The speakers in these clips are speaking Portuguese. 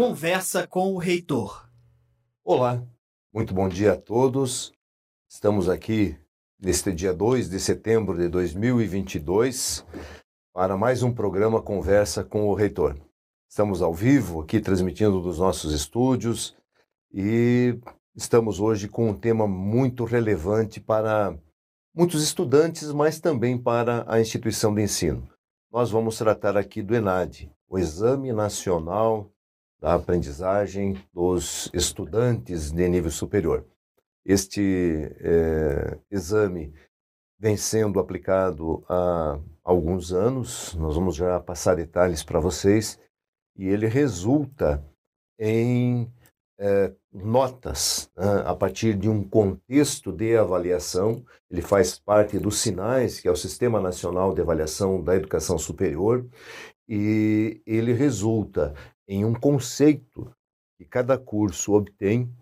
Conversa com o Reitor. Olá, muito bom dia a todos. Estamos aqui neste dia 2 de setembro de 2022 para mais um programa Conversa com o Reitor. Estamos ao vivo aqui transmitindo dos nossos estúdios e estamos hoje com um tema muito relevante para muitos estudantes, mas também para a instituição de ensino. Nós vamos tratar aqui do ENAD, o Exame Nacional da Aprendizagem dos Estudantes de Nível Superior. Este é, exame vem sendo aplicado há alguns anos, nós vamos já passar detalhes para vocês, e ele resulta em é, notas né, a partir de um contexto de avaliação. Ele faz parte dos SINAIS, que é o Sistema Nacional de Avaliação da Educação Superior, e ele resulta em um conceito que cada curso obtém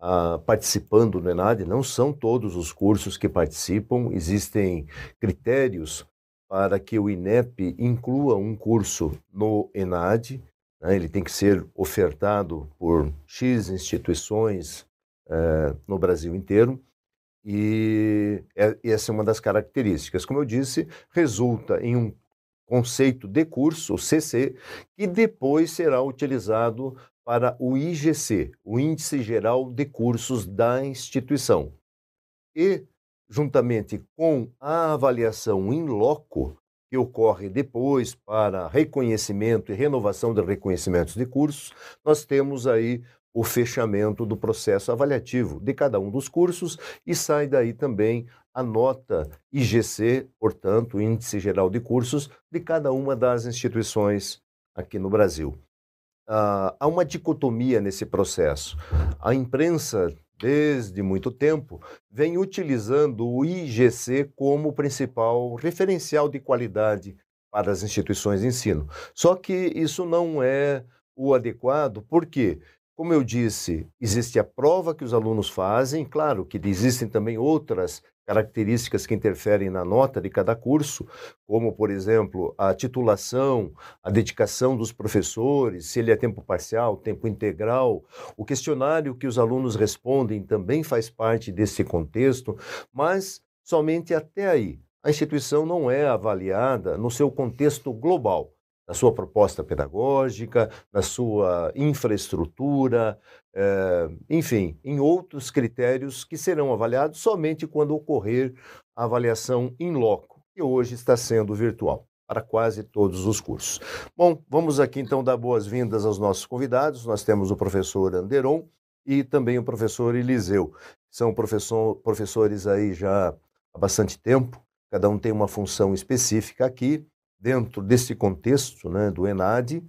ah, participando do ENAD. Não são todos os cursos que participam, existem critérios para que o INEP inclua um curso no ENAD. Né? Ele tem que ser ofertado por X instituições eh, no Brasil inteiro. E é, essa é uma das características. Como eu disse, resulta em um conceito de curso, o CC, que depois será utilizado para o IGC, o Índice Geral de Cursos da instituição. E, juntamente com a avaliação in loco, que ocorre depois para reconhecimento e renovação de reconhecimentos de cursos, nós temos aí o fechamento do processo avaliativo de cada um dos cursos e sai daí também a nota IGC, portanto, Índice Geral de Cursos, de cada uma das instituições aqui no Brasil. Ah, há uma dicotomia nesse processo. A imprensa, desde muito tempo, vem utilizando o IGC como principal referencial de qualidade para as instituições de ensino. Só que isso não é o adequado, por quê? Como eu disse, existe a prova que os alunos fazem, claro que existem também outras características que interferem na nota de cada curso, como, por exemplo, a titulação, a dedicação dos professores, se ele é tempo parcial, tempo integral. O questionário que os alunos respondem também faz parte desse contexto, mas somente até aí. A instituição não é avaliada no seu contexto global na sua proposta pedagógica, na sua infraestrutura, é, enfim, em outros critérios que serão avaliados somente quando ocorrer a avaliação in loco, que hoje está sendo virtual para quase todos os cursos. Bom, vamos aqui então dar boas-vindas aos nossos convidados. Nós temos o professor Anderon e também o professor Eliseu. São professor, professores aí já há bastante tempo, cada um tem uma função específica aqui dentro desse contexto né, do ENAD,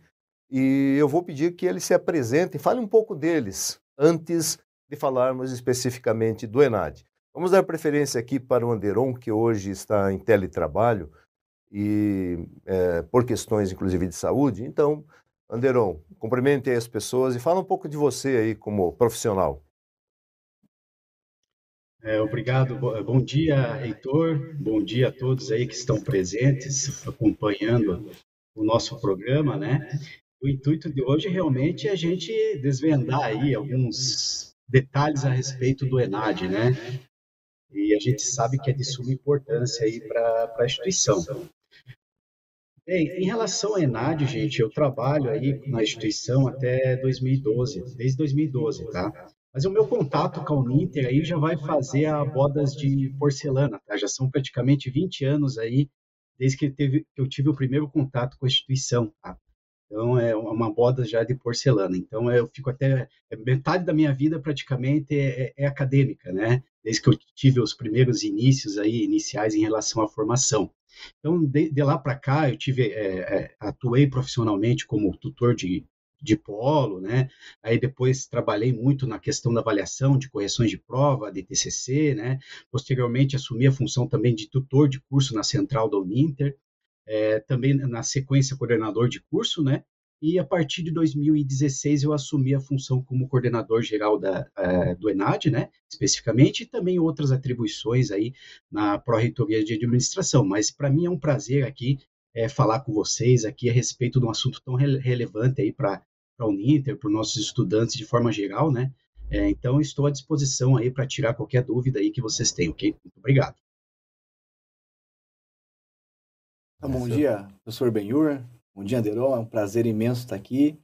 e eu vou pedir que eles se apresentem, fale um pouco deles, antes de falarmos especificamente do ENAD. Vamos dar preferência aqui para o Anderon, que hoje está em teletrabalho, e é, por questões, inclusive, de saúde. Então, Anderon, cumprimente as pessoas e fala um pouco de você aí como profissional. É, obrigado, bom dia, Heitor, bom dia a todos aí que estão presentes, acompanhando o nosso programa, né? O intuito de hoje realmente é a gente desvendar aí alguns detalhes a respeito do ENAD, né? E a gente sabe que é de suma importância aí para a instituição. Bem, em relação ao ENAD, gente, eu trabalho aí na instituição até 2012, desde 2012, tá? Mas o meu contato com a Uninter aí já vai fazer a bodas de porcelana, tá? Já são praticamente 20 anos aí desde que, teve, que eu tive o primeiro contato com a instituição, tá? Então é uma boda já de porcelana. Então eu fico até é, metade da minha vida praticamente é, é, é acadêmica, né? Desde que eu tive os primeiros inícios aí iniciais em relação à formação. Então de, de lá para cá eu tive é, é, atuei profissionalmente como tutor de de polo, né? Aí depois trabalhei muito na questão da avaliação de correções de prova, de TCC, né? Posteriormente assumi a função também de tutor de curso na central da Uninter, é, também na sequência coordenador de curso, né? E a partir de 2016 eu assumi a função como coordenador geral da, uh, do ENAD, né, especificamente, e também outras atribuições aí na Pró-Reitoria de Administração. Mas para mim é um prazer aqui é, falar com vocês aqui a respeito de um assunto tão re relevante aí para para a Uninter, para os nossos estudantes de forma geral, né? É, então, estou à disposição aí para tirar qualquer dúvida aí que vocês tenham, ok? Muito obrigado. Então, bom dia, professor Benhur. Bom dia, Anderon. É um prazer imenso estar aqui.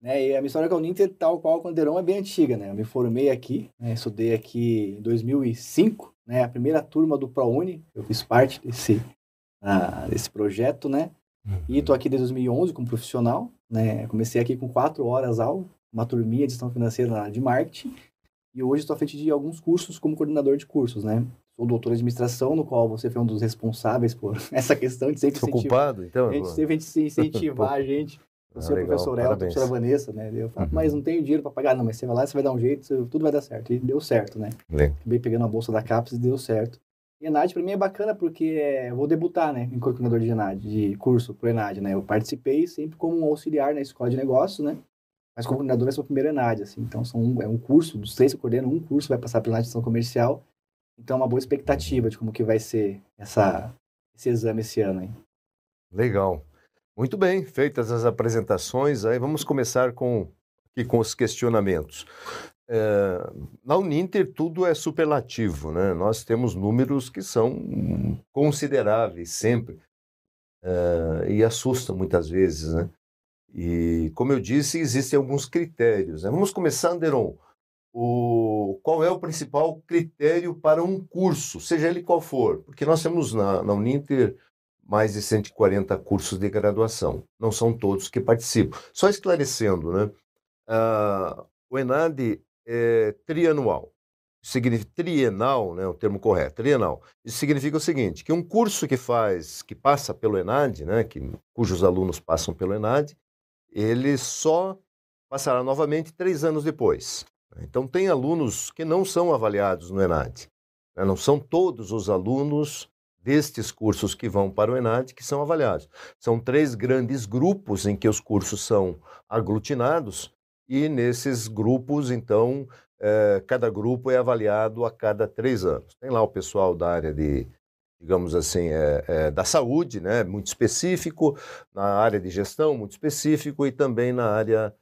Né, e a minha história com a Uninter, tal qual com o Anderon, é bem antiga. Né? Eu me formei aqui, né, estudei aqui em 2005, né, a primeira turma do ProUni. Eu fiz parte desse, uh, desse projeto, né? E estou aqui desde 2011 como profissional. Né? Comecei aqui com quatro horas aula, uma turminha de gestão financeira na área de marketing. E hoje estou à frente de alguns cursos como coordenador de cursos, né? Sou doutor de administração, no qual você foi um dos responsáveis por essa questão de sempre incentivar. ocupado, então? A gente sempre incentivar a gente. O ah, senhor legal, professor Elton, a professora Vanessa, né? Eu falo, uhum. mas não tenho dinheiro para pagar, não, mas você vai lá, você vai dar um jeito, tudo vai dar certo. E deu certo, né? Acabei pegando a bolsa da CAPES e deu certo. E Enad para mim é bacana porque é, vou debutar, né, em coordenador de Enad, de curso pro Enad, né? Eu participei sempre como um auxiliar na escola de negócios, né? Mas como coordenador é o primeiro Enad, assim. Então são um, é um curso, dos que eu coordeno, um curso vai passar pela gestão comercial. Então é uma boa expectativa de como que vai ser essa, esse exame esse ano aí. Legal. Muito bem, feitas as apresentações, aí vamos começar com, aqui com os questionamentos. É, na Uninter tudo é superlativo, né? Nós temos números que são consideráveis sempre é, e assustam muitas vezes, né? E como eu disse, existem alguns critérios. Né? Vamos começar, Anderon. O, qual é o principal critério para um curso, seja ele qual for? Porque nós temos na, na Uninter mais de 140 cursos de graduação. Não são todos que participam. Só esclarecendo, né? Uh, o ENAD é, trianual. Significa trienal, né, o termo correto, trienal. Isso significa o seguinte, que um curso que faz, que passa pelo ENAD, né, que, cujos alunos passam pelo ENAD, ele só passará novamente três anos depois. Então, tem alunos que não são avaliados no ENAD. Né? Não são todos os alunos destes cursos que vão para o ENAD que são avaliados. São três grandes grupos em que os cursos são aglutinados e nesses grupos, então, é, cada grupo é avaliado a cada três anos. Tem lá o pessoal da área de, digamos assim, é, é, da saúde, né, muito específico, na área de gestão, muito específico, e também na área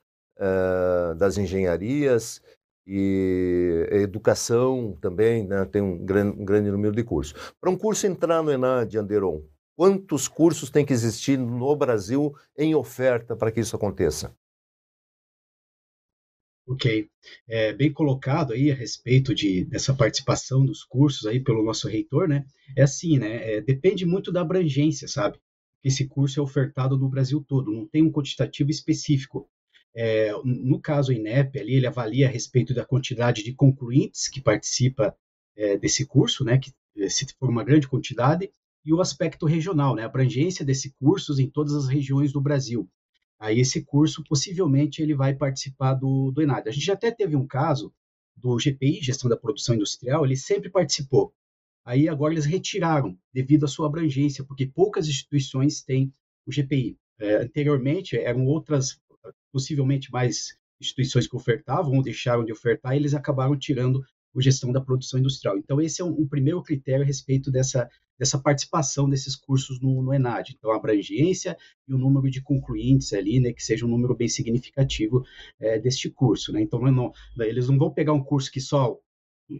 das engenharias e educação também, né, tem um grande, um grande número de cursos. Para um curso entrar no ENAD, Anderon, quantos cursos tem que existir no Brasil em oferta para que isso aconteça? Ok, é, bem colocado aí a respeito de, dessa participação dos cursos aí pelo nosso reitor, né? É assim, né? É, depende muito da abrangência, sabe? Esse curso é ofertado no Brasil todo, não tem um quantitativo específico. É, no caso, o INEP, ali, ele avalia a respeito da quantidade de concluintes que participa é, desse curso, né? Que se for uma grande quantidade, e o aspecto regional, né? A abrangência desses cursos em todas as regiões do Brasil aí esse curso possivelmente ele vai participar do, do ENAD. A gente já até teve um caso do GPI, Gestão da Produção Industrial, ele sempre participou. Aí agora eles retiraram devido à sua abrangência, porque poucas instituições têm o GPI. É, anteriormente eram outras, possivelmente mais instituições que ofertavam ou deixaram de ofertar, e eles acabaram tirando o gestão da produção industrial. Então, esse é um, um primeiro critério a respeito dessa, dessa participação desses cursos no, no, ENAD. Então, a abrangência e o número de concluintes ali, né, que seja um número bem significativo é, deste curso. Né? Então, não, eles não vão pegar um curso que só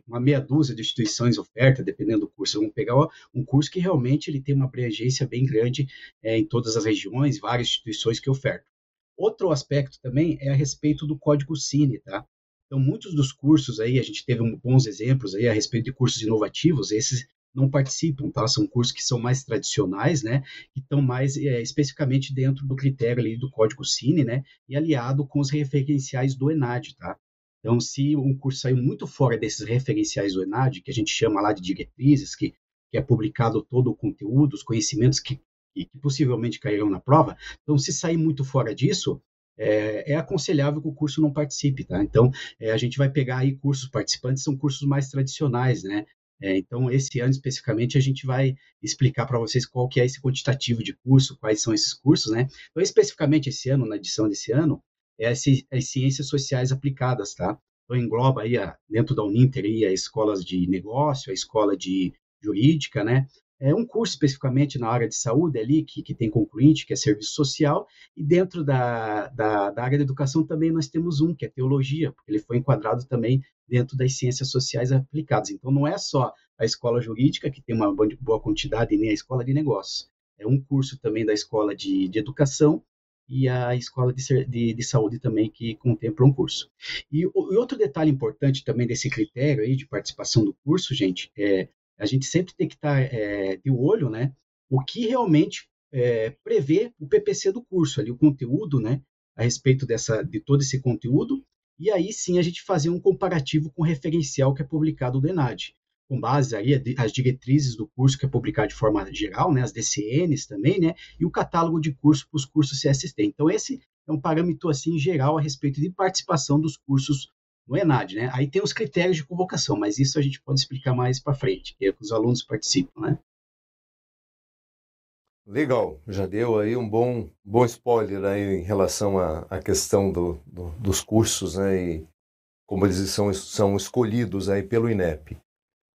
uma meia dúzia de instituições oferta, dependendo do curso, vão pegar um curso que realmente ele tem uma abrangência bem grande é, em todas as regiões, várias instituições que ofertam. Outro aspecto também é a respeito do código Cine, tá? Então, muitos dos cursos aí, a gente teve bons exemplos aí a respeito de cursos inovativos, esses não participam, tá? São cursos que são mais tradicionais, né? Que estão mais é, especificamente dentro do critério ali do Código Cine, né? E aliado com os referenciais do ENAD, tá? Então, se um curso saiu muito fora desses referenciais do ENAD, que a gente chama lá de diretrizes, que, que é publicado todo o conteúdo, os conhecimentos que, que, que possivelmente cairão na prova, então, se sair muito fora disso, é, é, aconselhável que o curso não participe, tá? Então, é, a gente vai pegar aí cursos participantes, são cursos mais tradicionais, né? É, então, esse ano especificamente, a gente vai explicar para vocês qual que é esse quantitativo de curso, quais são esses cursos, né? Então, especificamente esse ano, na edição desse ano, é as, as ciências sociais aplicadas, tá? Então, engloba aí, a, dentro da Uninter, aí, as escolas de negócio, a escola de jurídica, né? É, um curso especificamente na área de saúde ali, que, que tem concluinte, que é serviço social, e dentro da, da, da área da educação também nós temos um, que é teologia, porque ele foi enquadrado também dentro das ciências sociais aplicadas. Então, não é só a escola jurídica, que tem uma boa quantidade, nem a escola de negócios. É um curso também da escola de, de educação e a escola de, de, de, saúde também, que contempla um curso. E, o, e outro detalhe importante também desse critério aí de participação do curso, gente, é a gente sempre tem que estar é, de olho, né, o que realmente é, prevê o PPC do curso, ali o conteúdo, né, a respeito dessa, de todo esse conteúdo, e aí sim a gente fazer um comparativo com o referencial que é publicado do ENAD, com base aí as diretrizes do curso que é publicado de forma geral, né, as DCNs também, né, e o catálogo de cursos para os cursos CST. Então esse é um parâmetro assim geral a respeito de participação dos cursos no ENAD, né? Aí tem os critérios de convocação, mas isso a gente pode explicar mais para frente, que é que os alunos participam, né? Legal, já deu aí um bom, bom spoiler aí em relação à, à questão do, do, dos cursos, né, e como eles são, são escolhidos aí pelo INEP.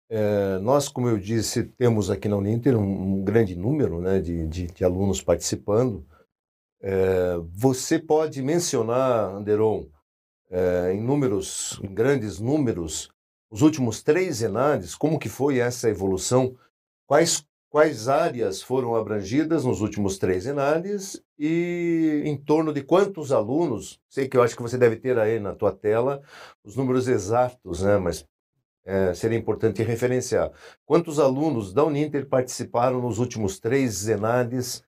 É, nós, como eu disse, temos aqui na Uninter um, um grande número né, de, de, de alunos participando. É, você pode mencionar, Anderon, é, em números, em grandes números, os últimos três ENADs, como que foi essa evolução? Quais, quais áreas foram abrangidas nos últimos três ENADs e em torno de quantos alunos? Sei que eu acho que você deve ter aí na tua tela os números exatos, né? Mas é, seria importante referenciar. Quantos alunos da Uninter participaram nos últimos três ENADs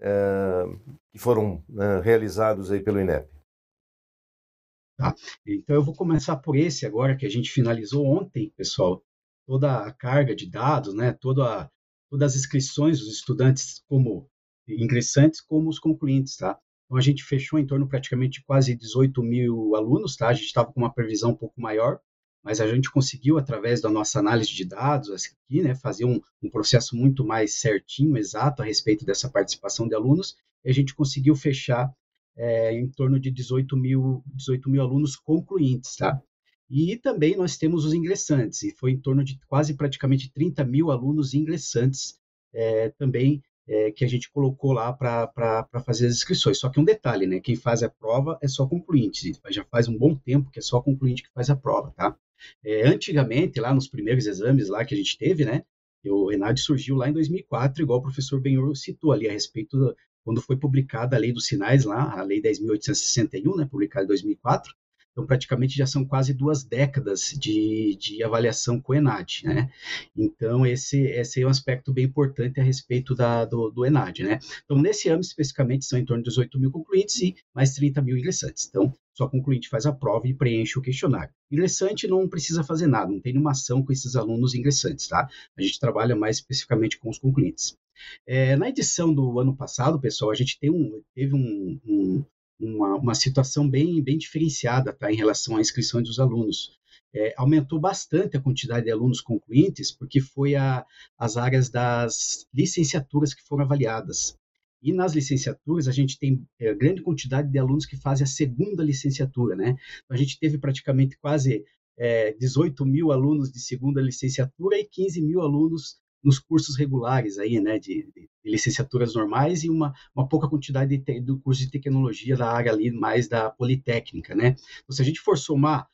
é, que foram né, realizados aí pelo INEP? Tá? Então eu vou começar por esse agora que a gente finalizou ontem, pessoal. Toda a carga de dados, né? Toda, todas as inscrições dos estudantes como ingressantes como os concluintes, tá? Então a gente fechou em torno praticamente de quase 18 mil alunos, tá? A gente estava com uma previsão um pouco maior, mas a gente conseguiu através da nossa análise de dados aqui, né? Fazer um, um processo muito mais certinho, exato a respeito dessa participação de alunos. E a gente conseguiu fechar é, em torno de 18 mil, 18 mil alunos concluintes, tá? E também nós temos os ingressantes, e foi em torno de quase praticamente 30 mil alunos ingressantes é, também é, que a gente colocou lá para fazer as inscrições. Só que um detalhe, né? Quem faz a prova é só concluinte. Já faz um bom tempo que é só concluinte que faz a prova, tá? É, antigamente, lá nos primeiros exames lá que a gente teve, né? O Enad surgiu lá em 2004, igual o professor Benhur citou ali a respeito quando foi publicada a Lei dos Sinais lá, a Lei 10.861, né, publicada em 2004. Então, praticamente já são quase duas décadas de, de avaliação com o ENAD, né? Então, esse, esse é um aspecto bem importante a respeito da, do, do ENAD, né? Então, nesse ano, especificamente, são em torno de 18 mil concluintes e mais 30 mil ingressantes. Então, só concluinte faz a prova e preenche o questionário. Ingressante não precisa fazer nada, não tem nenhuma ação com esses alunos ingressantes, tá? A gente trabalha mais especificamente com os concluintes. É, na edição do ano passado, pessoal, a gente um, teve um, um, uma, uma, situação bem, bem diferenciada tá, em relação à inscrição dos alunos. É, aumentou bastante a quantidade de alunos concluintes, porque foi a, as áreas das licenciaturas que foram avaliadas. E nas licenciaturas, a gente tem é, grande quantidade de alunos que fazem a segunda licenciatura, né? Então, a gente teve praticamente quase é, 18 mil alunos de segunda licenciatura e 15 mil alunos nos cursos regulares aí, né, de, de, licenciaturas normais e uma, uma pouca quantidade de, do curso de tecnologia da área ali mais da politécnica, né? Então, se a gente for somar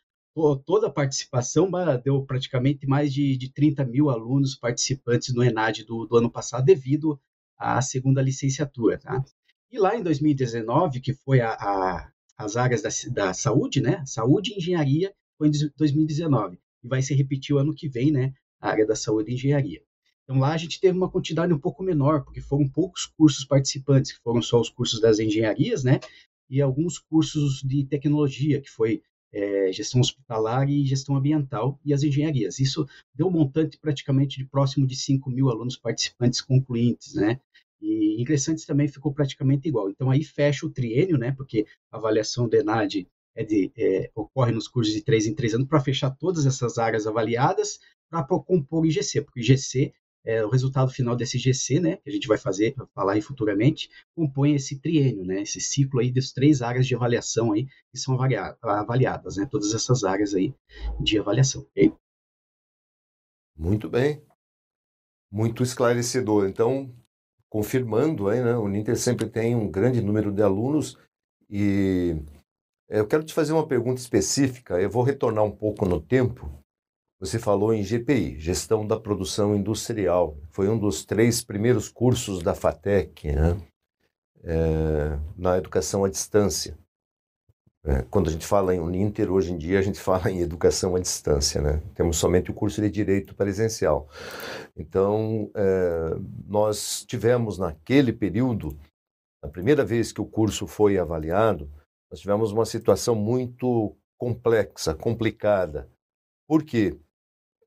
toda a participação, deu praticamente mais de, de 30 mil alunos participantes no ENAD do, do ano passado devido à segunda licenciatura, tá? E lá em 2019, que foi a, a as áreas da, da saúde, né? Saúde e engenharia foi em 2019 e vai se repetir o ano que vem, né? A área da saúde e engenharia. Então lá a gente teve uma quantidade um pouco menor, porque foram poucos cursos participantes, que foram só os cursos das engenharias, né? E alguns cursos de tecnologia, que foi é, gestão hospitalar e gestão ambiental e as engenharias. Isso deu um montante praticamente de próximo de 5 mil alunos participantes concluintes, né? E ingressantes também ficou praticamente igual. Então aí fecha o triênio, né? Porque a avaliação do ENAD é de, é, ocorre nos cursos de três em três anos para fechar todas essas áreas avaliadas para compor o IGC, porque o IGC é, o resultado final desse GC, né, que a gente vai fazer, falar aí futuramente, compõe esse triênio, né, esse ciclo aí das três áreas de avaliação aí que são avaliadas, né, todas essas áreas aí de avaliação. Okay? Muito bem. muito esclarecedor. Então, confirmando aí, né, o Ninter sempre tem um grande número de alunos e é, eu quero te fazer uma pergunta específica. Eu vou retornar um pouco no tempo. Você falou em GPI, Gestão da Produção Industrial. Foi um dos três primeiros cursos da FATEC, né? É, na educação à distância. É, quando a gente fala em Uninter, hoje em dia a gente fala em educação à distância, né? Temos somente o curso de direito presencial. Então, é, nós tivemos naquele período, a primeira vez que o curso foi avaliado, nós tivemos uma situação muito complexa, complicada. Por quê?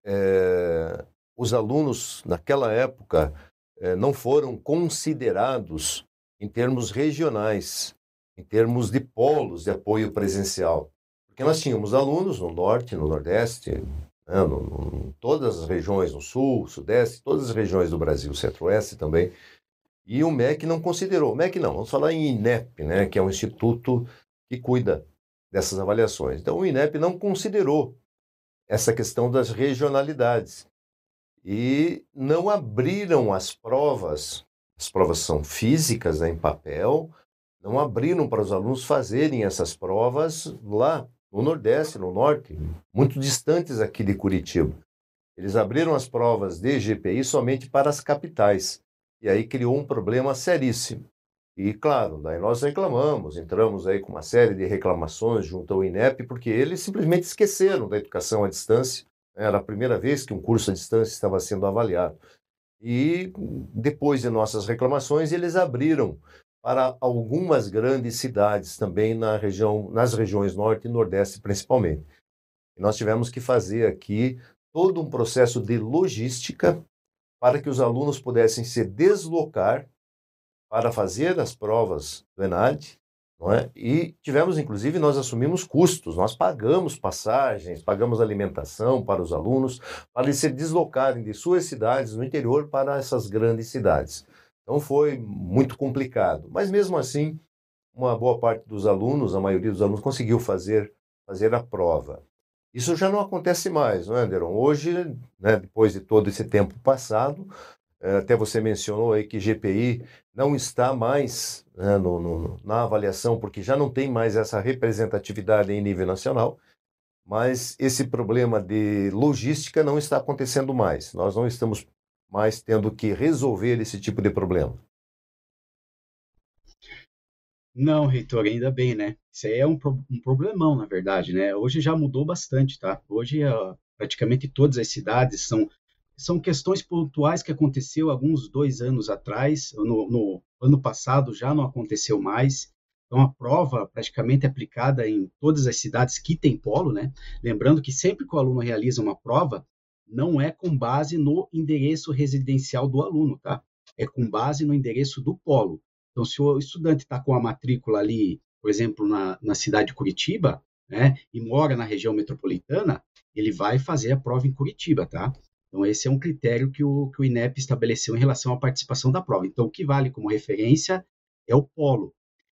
É, os alunos, naquela época, é, não foram considerados em termos regionais em termos de polos de apoio presencial. Porque nós tínhamos alunos no norte, no nordeste, né, no, no, todas as regiões, no sul, sudeste, todas as regiões do Brasil, centro-oeste também. E o MEC não considerou. O MEC não, vamos falar em INEP, né, que é um instituto que cuida dessas avaliações. Então, o INEP não considerou essa questão das regionalidades e não abriram as provas. As provas são físicas, né, em papel, não abriram para os alunos fazerem essas provas lá no Nordeste, no Norte, muito distantes aqui de Curitiba. Eles abriram as provas de GPI somente para as capitais. E aí criou um problema seríssimo. E, claro, daí nós reclamamos, entramos aí com uma série de reclamações junto ao INEP, porque eles simplesmente esqueceram da educação à distância. Era a primeira vez que um curso à distância estava sendo avaliado. E depois de nossas reclamações, eles abriram para algumas grandes cidades também na região, nas regiões norte e nordeste principalmente. E nós tivemos que fazer aqui todo um processo de logística para que os alunos pudessem se deslocar para fazer as provas do ENAD, não é? E tivemos, inclusive, nós assumimos custos, nós pagamos passagens, pagamos alimentação para os alunos, para eles se deslocarem de suas cidades no interior para essas grandes cidades. Então foi muito complicado. Mas mesmo assim, uma boa parte dos alunos, a maioria dos alunos, conseguiu fazer, fazer a prova. Isso já não acontece mais, não é, Anderon? Hoje, né, depois de todo esse tempo passado, até você mencionou aí que GPI não está mais né, no, no, na avaliação, porque já não tem mais essa representatividade em nível nacional, mas esse problema de logística não está acontecendo mais. Nós não estamos mas tendo que resolver esse tipo de problema. Não, reitor, ainda bem, né? Isso aí é um, um problemão, na verdade, né? Hoje já mudou bastante, tá? Hoje, uh, praticamente todas as cidades são, são questões pontuais que aconteceu alguns dois anos atrás, no, no ano passado já não aconteceu mais. Então, a prova praticamente aplicada em todas as cidades que tem polo, né? Lembrando que sempre que o aluno realiza uma prova, não é com base no endereço residencial do aluno, tá? É com base no endereço do polo. Então, se o estudante está com a matrícula ali, por exemplo, na, na cidade de Curitiba, né, e mora na região metropolitana, ele vai fazer a prova em Curitiba, tá? Então, esse é um critério que o, que o INEP estabeleceu em relação à participação da prova. Então, o que vale como referência é o polo.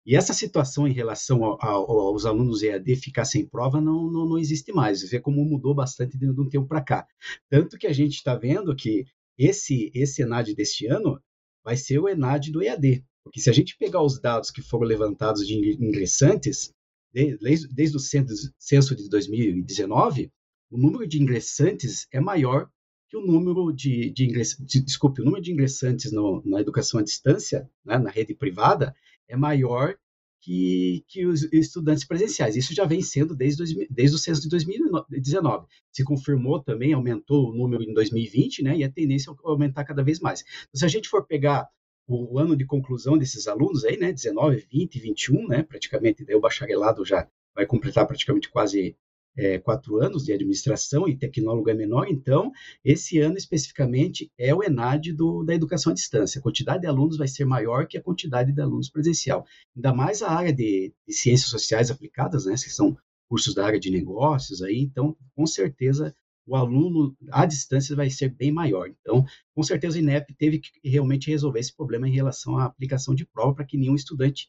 E essa situação em relação ao, ao, aos alunos EAD ficar sem prova não, não, não existe mais. Você vê como mudou bastante de um tempo para cá. Tanto que a gente está vendo que esse, esse ENAD deste ano vai ser o ENAD do EAD. Porque se a gente pegar os dados que foram levantados de ingressantes, desde, desde o censo de 2019, o número de ingressantes é maior que o número de, de, ingress, de desculpe, o número de ingressantes no, na educação à distância, né, na rede privada, é maior que, que os estudantes presenciais. Isso já vem sendo desde, desde o censo de 2019. Se confirmou também, aumentou o número em 2020, né, e a tendência é aumentar cada vez mais. Então, se a gente for pegar o ano de conclusão desses alunos aí, né, 19, 20, 21, né, praticamente, daí o bacharelado já vai completar praticamente quase é, quatro anos de administração e tecnólogo é menor, então, esse ano especificamente é o ENAD do, da educação à distância. A quantidade de alunos vai ser maior que a quantidade de alunos presencial. Ainda mais a área de, de ciências sociais aplicadas, né, que são cursos da área de negócios, aí, então, com certeza, o aluno à distância vai ser bem maior. Então, com certeza, o INEP teve que realmente resolver esse problema em relação à aplicação de prova para que nenhum estudante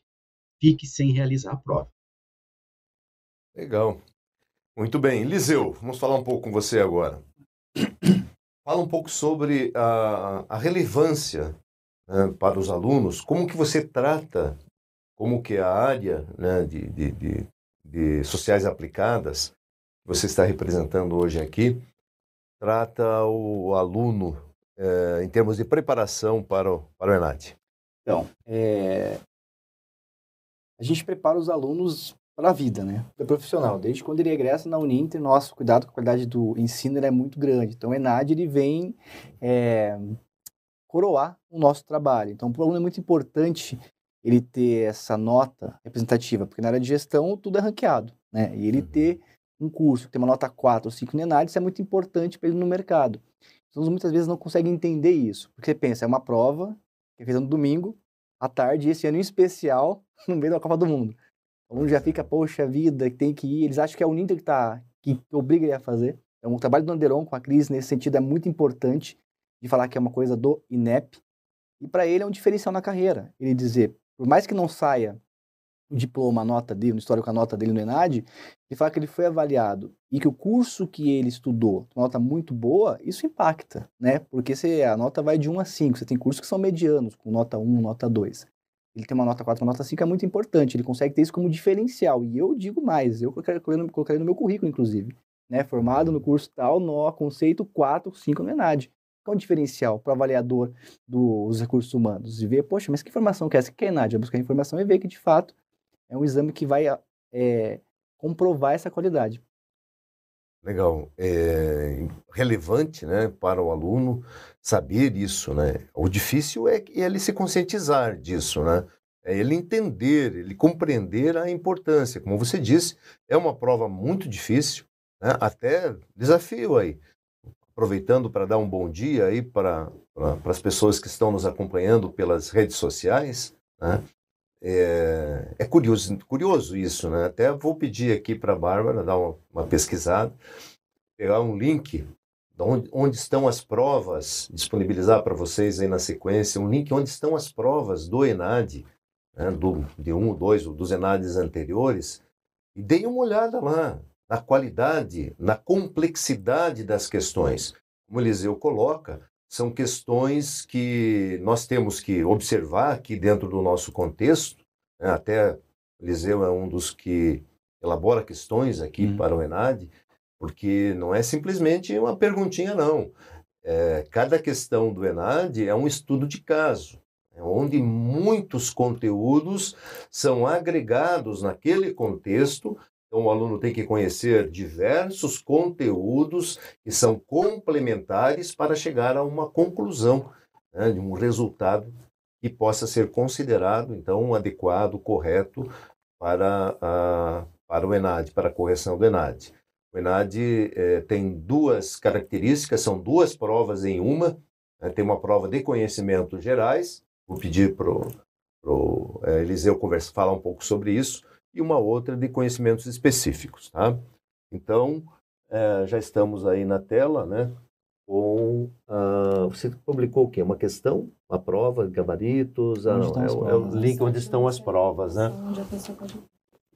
fique sem realizar a prova. Legal. Muito bem. Liseu, vamos falar um pouco com você agora. fala um pouco sobre a, a relevância né, para os alunos, como que você trata, como que a área né, de, de, de, de sociais aplicadas que você está representando hoje aqui, trata o aluno é, em termos de preparação para o, para o ENAD? Então, é... a gente prepara os alunos para a vida, né? É profissional. Desde quando ele regressa na Uninter, nosso cuidado com a qualidade do ensino é muito grande. Então, o ENAD ele vem é, coroar o nosso trabalho. Então, para o aluno é muito importante ele ter essa nota representativa, porque na área de gestão tudo é ranqueado, né? E ele uhum. ter um curso que tem uma nota 4 ou 5 no ENAD, isso é muito importante para ele no mercado. Então, muitas vezes não conseguem entender isso, porque você pensa, é uma prova que é feita no domingo, à tarde, esse ano em especial, no meio da Copa do Mundo. O aluno já fica, poxa vida, tem que ir. Eles acham que é o Ninter que, tá, que obriga ele a fazer. Então, o trabalho do Anderon com a Cris, nesse sentido, é muito importante de falar que é uma coisa do INEP. E para ele é um diferencial na carreira. Ele dizer, por mais que não saia o diploma, a nota dele, no histórico, a nota dele no ENAD, ele fala que ele foi avaliado e que o curso que ele estudou, uma nota muito boa, isso impacta, né? Porque se a nota vai de 1 a 5, você tem cursos que são medianos, com nota 1, nota 2 ele tem uma nota 4, uma nota 5 é muito importante. Ele consegue ter isso como diferencial. E eu digo mais, eu colocaria no meu currículo, inclusive. Né? Formado no curso tal, no conceito 4, 5 no ENAD. Qual é o diferencial para o avaliador dos recursos humanos? E ver, poxa, mas que informação que é essa? que é ENAD? É buscar informação e ver que, de fato, é um exame que vai é, comprovar essa qualidade. Legal. É relevante né, para o aluno saber isso. Né? O difícil é ele se conscientizar disso, né? é ele entender, ele compreender a importância. Como você disse, é uma prova muito difícil, né? até desafio aí. Aproveitando para dar um bom dia aí para, para, para as pessoas que estão nos acompanhando pelas redes sociais, né? É, é, curioso, curioso isso, né? Até vou pedir aqui para a Bárbara dar uma, uma, pesquisada, pegar um link onde, onde estão as provas, disponibilizar para vocês aí na sequência, um link onde estão as provas do ENAD, né, do, de um, dois, dos ENADs anteriores, e deem uma olhada lá na qualidade, na complexidade das questões. Como o Eliseu coloca, são questões que nós temos que observar aqui dentro do nosso contexto. Né? Até Eliseu é um dos que elabora questões aqui uhum. para o ENAD, porque não é simplesmente uma perguntinha, não. É, cada questão do ENAD é um estudo de caso, é onde muitos conteúdos são agregados naquele contexto então, o aluno tem que conhecer diversos conteúdos que são complementares para chegar a uma conclusão, né, de um resultado que possa ser considerado, então, adequado, correto para, a, para o ENAD, para a correção do ENAD. O ENAD eh, tem duas características, são duas provas em uma. Né, tem uma prova de conhecimentos gerais, vou pedir para o eh, Eliseu conversa, falar um pouco sobre isso e uma outra de conhecimentos específicos. Tá? Então, é, já estamos aí na tela, né? Com, uh, você publicou o quê? Uma questão, uma prova, gabaritos? Ah, não, é, é, o link onde estão as provas, né?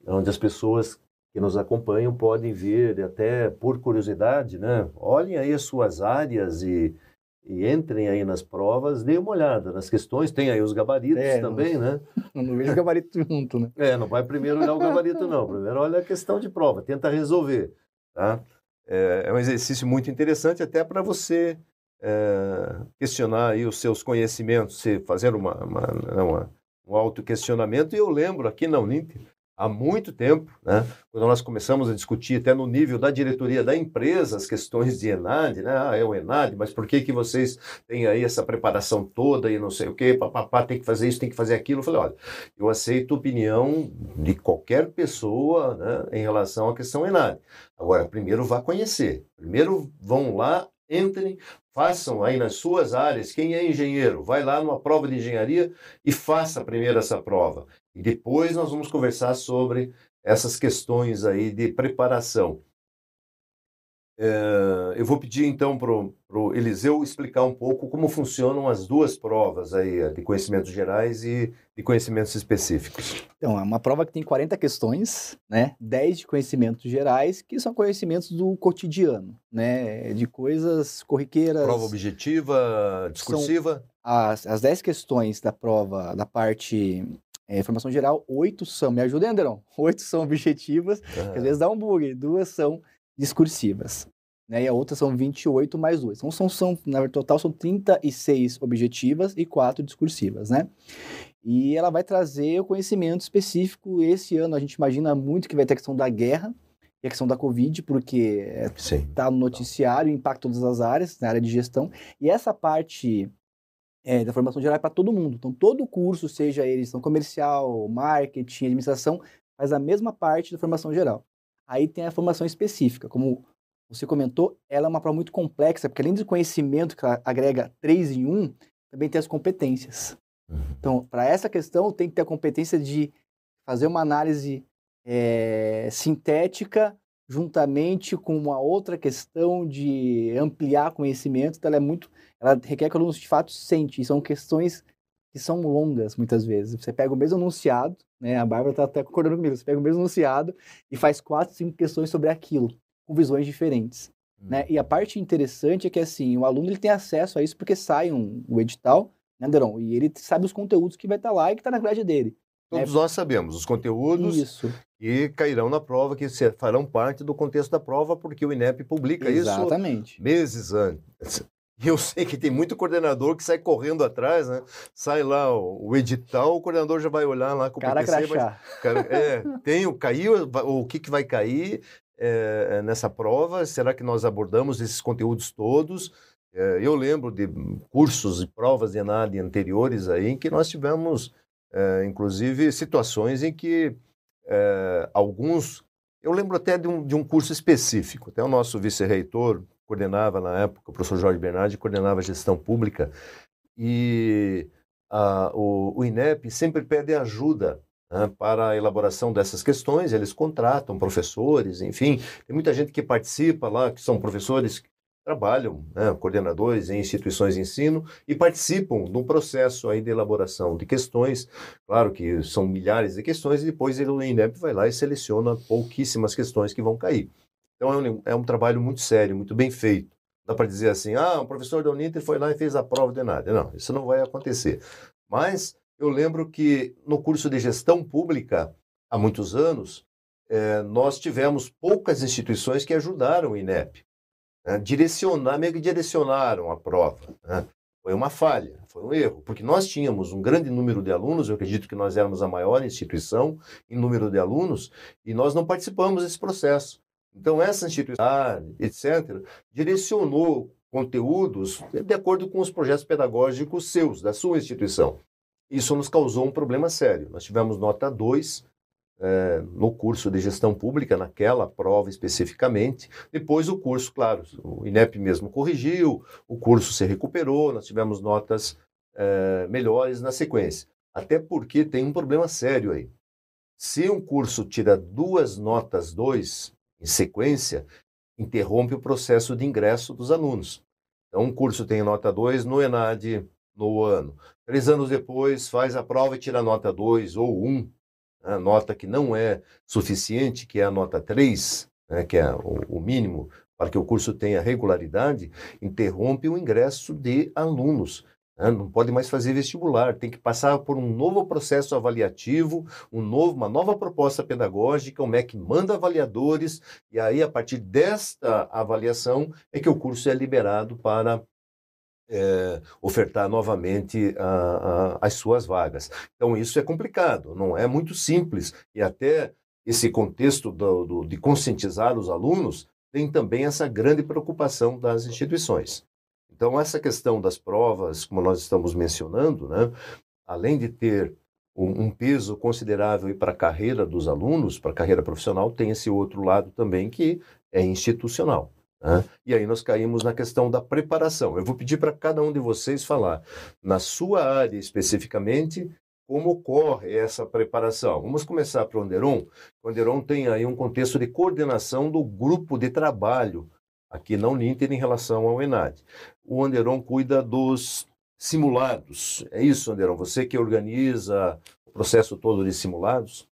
Onde as pessoas que nos acompanham podem ver, até por curiosidade, né? Olhem aí as suas áreas e e entrem aí nas provas, dê uma olhada nas questões, tem aí os gabaritos é, também, não, né? Não vejo o gabarito junto, né? É, não vai primeiro olhar o gabarito não, primeiro olha a questão de prova, tenta resolver, tá? É, é um exercício muito interessante até para você é, questionar aí os seus conhecimentos, se fazer uma, uma, uma um autoquestionamento, e eu lembro aqui na Uninter, há muito tempo, né? quando nós começamos a discutir até no nível da diretoria da empresa as questões de ENAD, né? Ah, é o ENAD, mas por que, que vocês têm aí essa preparação toda e não sei o quê, papapá, tem que fazer isso, tem que fazer aquilo. Eu falei, olha, eu aceito a opinião de qualquer pessoa né, em relação à questão ENAD. Agora, primeiro vá conhecer, primeiro vão lá, entrem, façam aí nas suas áreas, quem é engenheiro, vai lá numa prova de engenharia e faça primeiro essa prova. E depois nós vamos conversar sobre essas questões aí de preparação. É, eu vou pedir então para o Eliseu explicar um pouco como funcionam as duas provas aí, de conhecimentos gerais e de conhecimentos específicos. Então, é uma prova que tem 40 questões, né? 10 de conhecimentos gerais, que são conhecimentos do cotidiano, né? De coisas corriqueiras. Prova objetiva, discursiva? As, as 10 questões da prova, da parte é, informação geral, oito são, me ajuda, Anderão, oito são objetivas, uhum. que às vezes dá um bug, duas são discursivas. Né? E a outra são 28 mais 2. Então, são, são, na total, são 36 objetivas e 4 discursivas, né? E ela vai trazer o conhecimento específico. Esse ano, a gente imagina muito que vai ter a questão da guerra e a questão da Covid, porque está no noticiário, impacta todas as áreas, na área de gestão. E essa parte é, da formação geral é para todo mundo. Então, todo curso, seja ele gestão comercial, marketing, administração, faz a mesma parte da formação geral. Aí tem a formação específica, como você comentou, ela é uma prova muito complexa, porque além do conhecimento que ela agrega três em um, também tem as competências. Uhum. Então, para essa questão, tem que ter a competência de fazer uma análise é, sintética juntamente com uma outra questão de ampliar conhecimento, então ela é muito, ela requer que o aluno de fato sente, e são questões que são longas muitas vezes. Você pega o mesmo enunciado, né? A Bárbara está até concordando comigo. Você pega o mesmo enunciado e faz quatro, cinco questões sobre aquilo, com visões diferentes. Hum. Né? E a parte interessante é que assim, o aluno ele tem acesso a isso porque sai um, o edital, né, Anderon? E ele sabe os conteúdos que vai estar tá lá e que está na grade dele. Né? Todos né? nós sabemos os conteúdos isso. E cairão na prova, que farão parte do contexto da prova, porque o INEP publica Exatamente. isso meses antes. E eu sei que tem muito coordenador que sai correndo atrás, né? Sai lá o, o edital, o coordenador já vai olhar lá com o cara crachá. Mas, cara, é, tem o caiu, o que, que vai cair é, nessa prova? Será que nós abordamos esses conteúdos todos? É, eu lembro de cursos e provas de ENAD anteriores aí em que nós tivemos, é, inclusive, situações em que é, alguns... Eu lembro até de um, de um curso específico. Até o nosso vice-reitor, coordenava na época, o professor Jorge Bernardi coordenava gestão pública, e a, o, o, INEP sempre pede ajuda né, para a elaboração dessas questões, eles contratam professores, enfim, tem muita gente que participa lá, que são professores trabalham, né, coordenadores em instituições de ensino e participam do processo aí de elaboração de questões, claro que são milhares de questões, e depois ele, o INEP vai lá e seleciona pouquíssimas questões que vão cair. Então é um, é um trabalho muito sério, muito bem feito. Dá para dizer assim, ah, um professor da Uninter foi lá e fez a prova de nada. Não, isso não vai acontecer. Mas eu lembro que no curso de gestão pública, há muitos anos, é, nós tivemos poucas instituições que ajudaram o INEP. Né? Direcionar, meio que direcionaram a prova. Né? Foi uma falha, foi um erro, porque nós tínhamos um grande número de alunos, eu acredito que nós éramos a maior instituição em número de alunos, e nós não participamos desse processo. Então, essa instituição, etc., direcionou conteúdos de acordo com os projetos pedagógicos seus, da sua instituição. Isso nos causou um problema sério. Nós tivemos nota 2 é, no curso de gestão pública, naquela prova especificamente. Depois, o curso, claro, o INEP mesmo corrigiu, o curso se recuperou, nós tivemos notas é, melhores na sequência. Até porque tem um problema sério aí. Se um curso tira duas notas 2, em sequência, interrompe o processo de ingresso dos alunos. Então, um curso tem nota 2 no ENAD no ano. Três anos depois, faz a prova e tira nota 2 ou 1, um, a nota que não é suficiente, que é a nota 3, né, que é o, o mínimo para que o curso tenha regularidade, interrompe o ingresso de alunos. Né? Não pode mais fazer vestibular, tem que passar por um novo processo avaliativo, um novo, uma nova proposta pedagógica, o MEC manda avaliadores, e aí, a partir desta avaliação, é que o curso é liberado para é, ofertar novamente a, a, as suas vagas. Então, isso é complicado, não é muito simples, e até esse contexto do, do, de conscientizar os alunos tem também essa grande preocupação das instituições. Então, essa questão das provas, como nós estamos mencionando, né, além de ter um, um peso considerável para a carreira dos alunos, para a carreira profissional, tem esse outro lado também que é institucional. Né? E aí nós caímos na questão da preparação. Eu vou pedir para cada um de vocês falar, na sua área especificamente, como ocorre essa preparação. Vamos começar para o Anderon. O Anderon tem aí um contexto de coordenação do grupo de trabalho aqui na Uninter em relação ao ENAD. O Anderon cuida dos simulados. É isso, Anderon? Você que organiza o processo todo de simulados?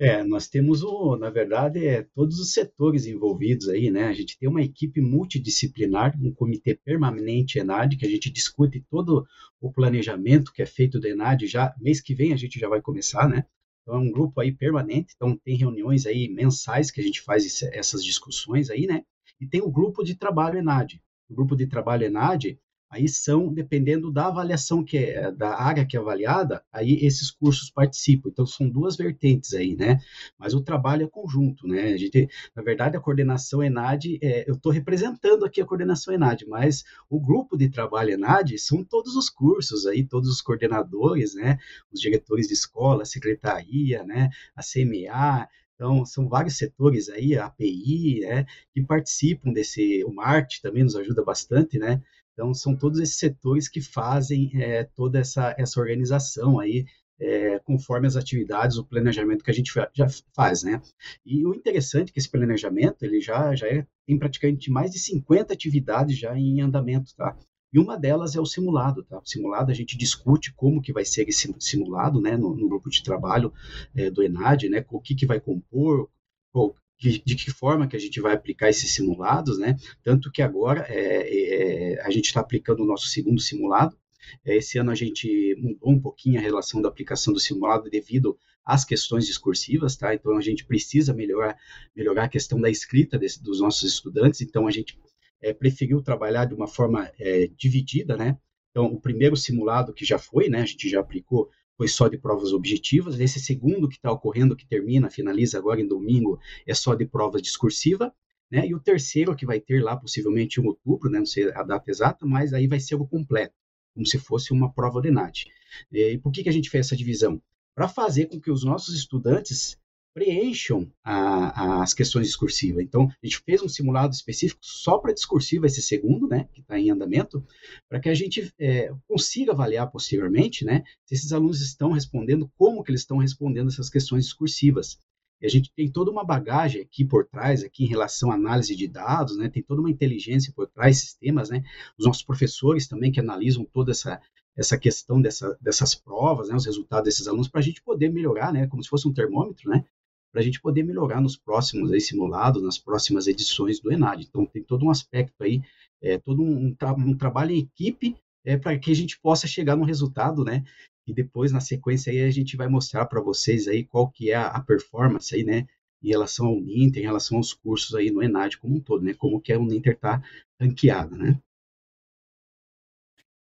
É, nós temos, o, na verdade, é, todos os setores envolvidos aí, né? A gente tem uma equipe multidisciplinar, um comitê permanente ENAD, que a gente discute todo o planejamento que é feito do ENAD, já, mês que vem a gente já vai começar, né? Então é um grupo aí permanente, então tem reuniões aí mensais que a gente faz essas discussões aí, né? E tem o grupo de trabalho ENAD. O grupo de trabalho ENAD, Aí são, dependendo da avaliação que é, da área que é avaliada, aí esses cursos participam. Então são duas vertentes aí, né? Mas o trabalho é conjunto, né? A gente, na verdade, a coordenação ENAD, é, eu estou representando aqui a coordenação ENAD, mas o grupo de trabalho ENAD são todos os cursos aí, todos os coordenadores, né? Os diretores de escola, a secretaria, né? A CMA, então, são vários setores aí, a API, né, que participam desse, o MART também nos ajuda bastante, né, então, são todos esses setores que fazem é, toda essa, essa organização aí, é, conforme as atividades, o planejamento que a gente já faz, né? E o interessante é que esse planejamento, ele já, já é, tem praticamente mais de 50 atividades já em andamento, tá? E uma delas é o simulado, tá? O simulado a gente discute como que vai ser esse simulado, né, no, no grupo de trabalho é, do ENAD, né, o que que vai compor, qual, de, de, que forma que a gente vai aplicar esses simulados, né? Tanto que agora é, é, a gente está aplicando o nosso segundo simulado. É, esse ano a gente mudou um pouquinho a relação da aplicação do simulado devido às questões discursivas, tá? Então a gente precisa melhorar, melhorar a questão da escrita desse, dos nossos estudantes. Então a gente é, preferiu trabalhar de uma forma é, dividida, né? Então o primeiro simulado que já foi, né? A gente já aplicou foi só de provas objetivas. Esse segundo que está ocorrendo, que termina, finaliza agora em domingo, é só de provas discursiva. Né? E o terceiro, que vai ter lá possivelmente em outubro, né? não sei a data exata, mas aí vai ser o completo, como se fosse uma prova de NAT. E por que, que a gente fez essa divisão? Para fazer com que os nossos estudantes preencham a, as questões discursivas. Então, a gente fez um simulado específico só para discursiva, esse segundo, né, que está em andamento, para que a gente é, consiga avaliar posteriormente, né, se esses alunos estão respondendo, como que eles estão respondendo essas questões discursivas. E a gente tem toda uma bagagem aqui por trás, aqui em relação à análise de dados, né, tem toda uma inteligência por trás, sistemas, né, os nossos professores também que analisam toda essa essa questão dessa, dessas provas, né, os resultados desses alunos, para a gente poder melhorar, né, como se fosse um termômetro, né, para a gente poder melhorar nos próximos aí, simulados, nas próximas edições do ENAD. Então, tem todo um aspecto aí, é, todo um, tra um trabalho em equipe é, para que a gente possa chegar no resultado, né? E depois, na sequência, aí, a gente vai mostrar para vocês aí qual que é a, a, performance aí, né? Em relação ao Ninter, em relação aos cursos aí no ENAD como um todo, né? Como que é o Ninter está ranqueado, né?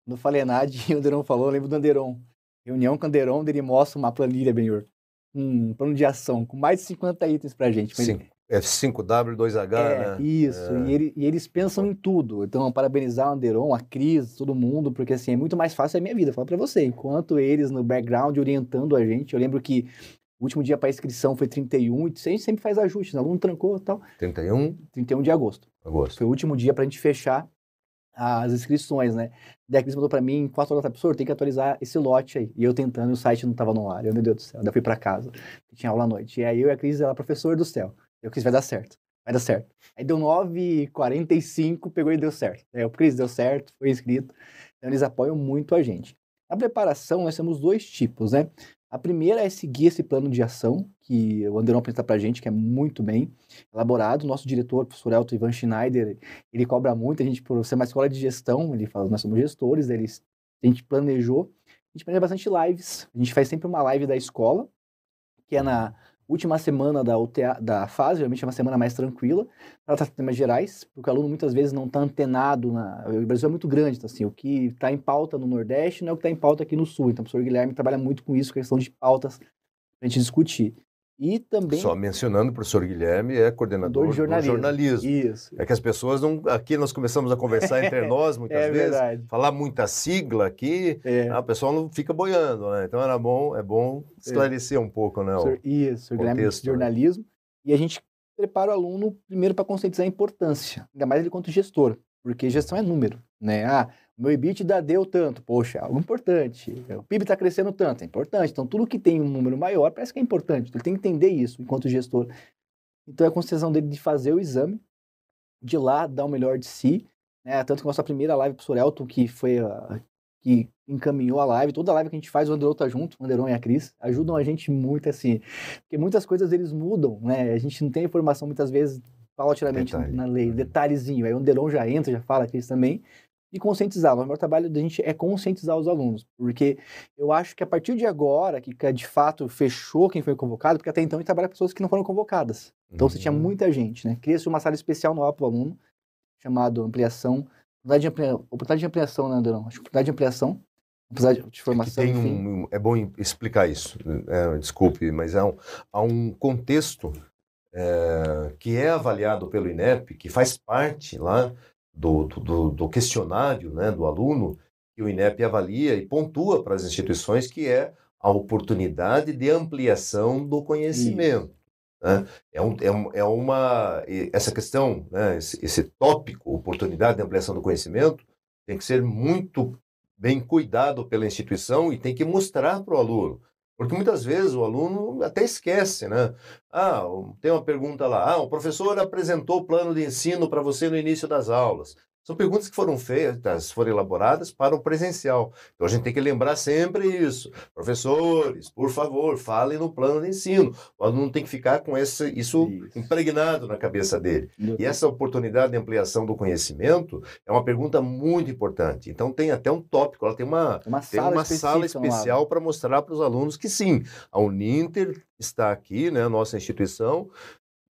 No falei ENAD, o Anderon falou, eu lembro do Anderon. Reunião com o Anderon, ele mostra uma planilha, Benhur um plano de ação com mais de 50 itens para a gente. Sim. É 5W2H, é, né? Isso, é. E, ele, e, eles pensam em tudo. Então, parabenizar o Anderon, a Cris, todo mundo, porque assim, é muito mais fácil a minha vida, falo para você. Enquanto eles no background orientando a gente, eu lembro que o último dia para inscrição foi 31, e a gente sempre faz ajustes, o aluno trancou e tal. 31? 31 de agosto. Agosto. Foi o último dia para a gente fechar as inscrições, né? Daí a Cris mandou para mim, quatro horas, professor, tem que atualizar esse lote aí. E eu tentando, o site não estava no ar. Eu, meu Deus do céu. Eu fui para casa, tinha aula à noite. E aí eu e a Cris, ela, professor do céu. Eu, Cris, vai dar certo. Vai dar certo. Aí deu 9h45, pegou e deu certo. Aí o Cris, deu certo, foi inscrito. Então eles apoiam muito a gente. Na preparação, nós temos dois tipos, né? A primeira é seguir esse plano de ação, que o Anderon apresenta para a gente, que é muito bem elaborado. Nosso diretor, o professor Elton Ivan Schneider, ele cobra muito, a gente, por ser uma escola de gestão, ele fala, nós somos gestores, eles, a gente planejou, a gente planeja bastante lives, a gente faz sempre uma live da escola, que é na última semana da, UTA, da fase, geralmente é uma semana mais tranquila, para tratar temas gerais, porque o aluno muitas vezes não está antenado, na... o Brasil é muito grande, então, assim, o que está em pauta no Nordeste não é o que está em pauta aqui no Sul, então o professor Guilherme trabalha muito com isso, questão de pautas, para a gente discutir. E também. Só mencionando, o professor Guilherme é coordenador do jornalismo. do jornalismo. Isso. É que as pessoas não. Aqui nós começamos a conversar entre nós muitas é vezes. Verdade. Falar muita sigla aqui, é. ah, o pessoal não fica boiando, né? Então era bom, é bom esclarecer é. um pouco, né? O Isso, o Guilherme é de né? jornalismo. Né? E a gente prepara o aluno primeiro para conscientizar a importância, ainda mais ele quanto gestor, porque gestão é número, né? Ah, meu EBITDA deu tanto, poxa, algo importante. O PIB está crescendo tanto, é importante. Então, tudo que tem um número maior parece que é importante. Ele tem que entender isso enquanto gestor. Então, é a concessão dele de fazer o exame. de lá dar o melhor de si, né? Tanto que a nossa primeira live pro Sorelto, que foi a, que encaminhou a live, toda a live que a gente faz, o Anderon tá junto, o Anderon e a Cris, ajudam a gente muito, assim, porque muitas coisas eles mudam, né? A gente não tem informação muitas vezes paulatinamente Detalhe. na lei, detalhezinho. Aí o Anderon já entra, já fala, a Cris também, e conscientizar. O maior trabalho da gente é conscientizar os alunos, porque eu acho que a partir de agora, que de fato fechou quem foi convocado, porque até então a gente trabalha pessoas que não foram convocadas. Então uhum. você tinha uhum. muita gente, né? Cria-se uma sala especial no para o aluno, chamado ampliação, oportunidade de, amplia, oportunidade de ampliação, né, Anderão? Acho que oportunidade de ampliação, oportunidade de formação, é um, é bom explicar isso, é, desculpe, mas há um, há um contexto é, que é avaliado pelo INEP, que faz parte lá do, do, do questionário né, do aluno, que o INEP avalia e pontua para as instituições, que é a oportunidade de ampliação do conhecimento. Né? É, um, é, um, é, uma. Essa questão, né, esse, esse tópico, oportunidade de ampliação do conhecimento, tem que ser muito bem cuidado pela instituição e tem que mostrar para o aluno. Porque muitas vezes o aluno até esquece, né? Ah, tem uma pergunta lá. Ah, o professor apresentou o plano de ensino para você no início das aulas. São perguntas que foram feitas, foram elaboradas para o presencial. Então a gente tem que lembrar sempre isso. Professores, por favor, falem no plano de ensino. O aluno tem que ficar com esse, isso, isso. impregnado na cabeça dele. E essa oportunidade de ampliação do conhecimento é uma pergunta muito importante. Então tem até um tópico, ela tem uma, uma tem sala, uma sala especial para mostrar para os alunos que sim, a Uninter está aqui, né, a nossa instituição,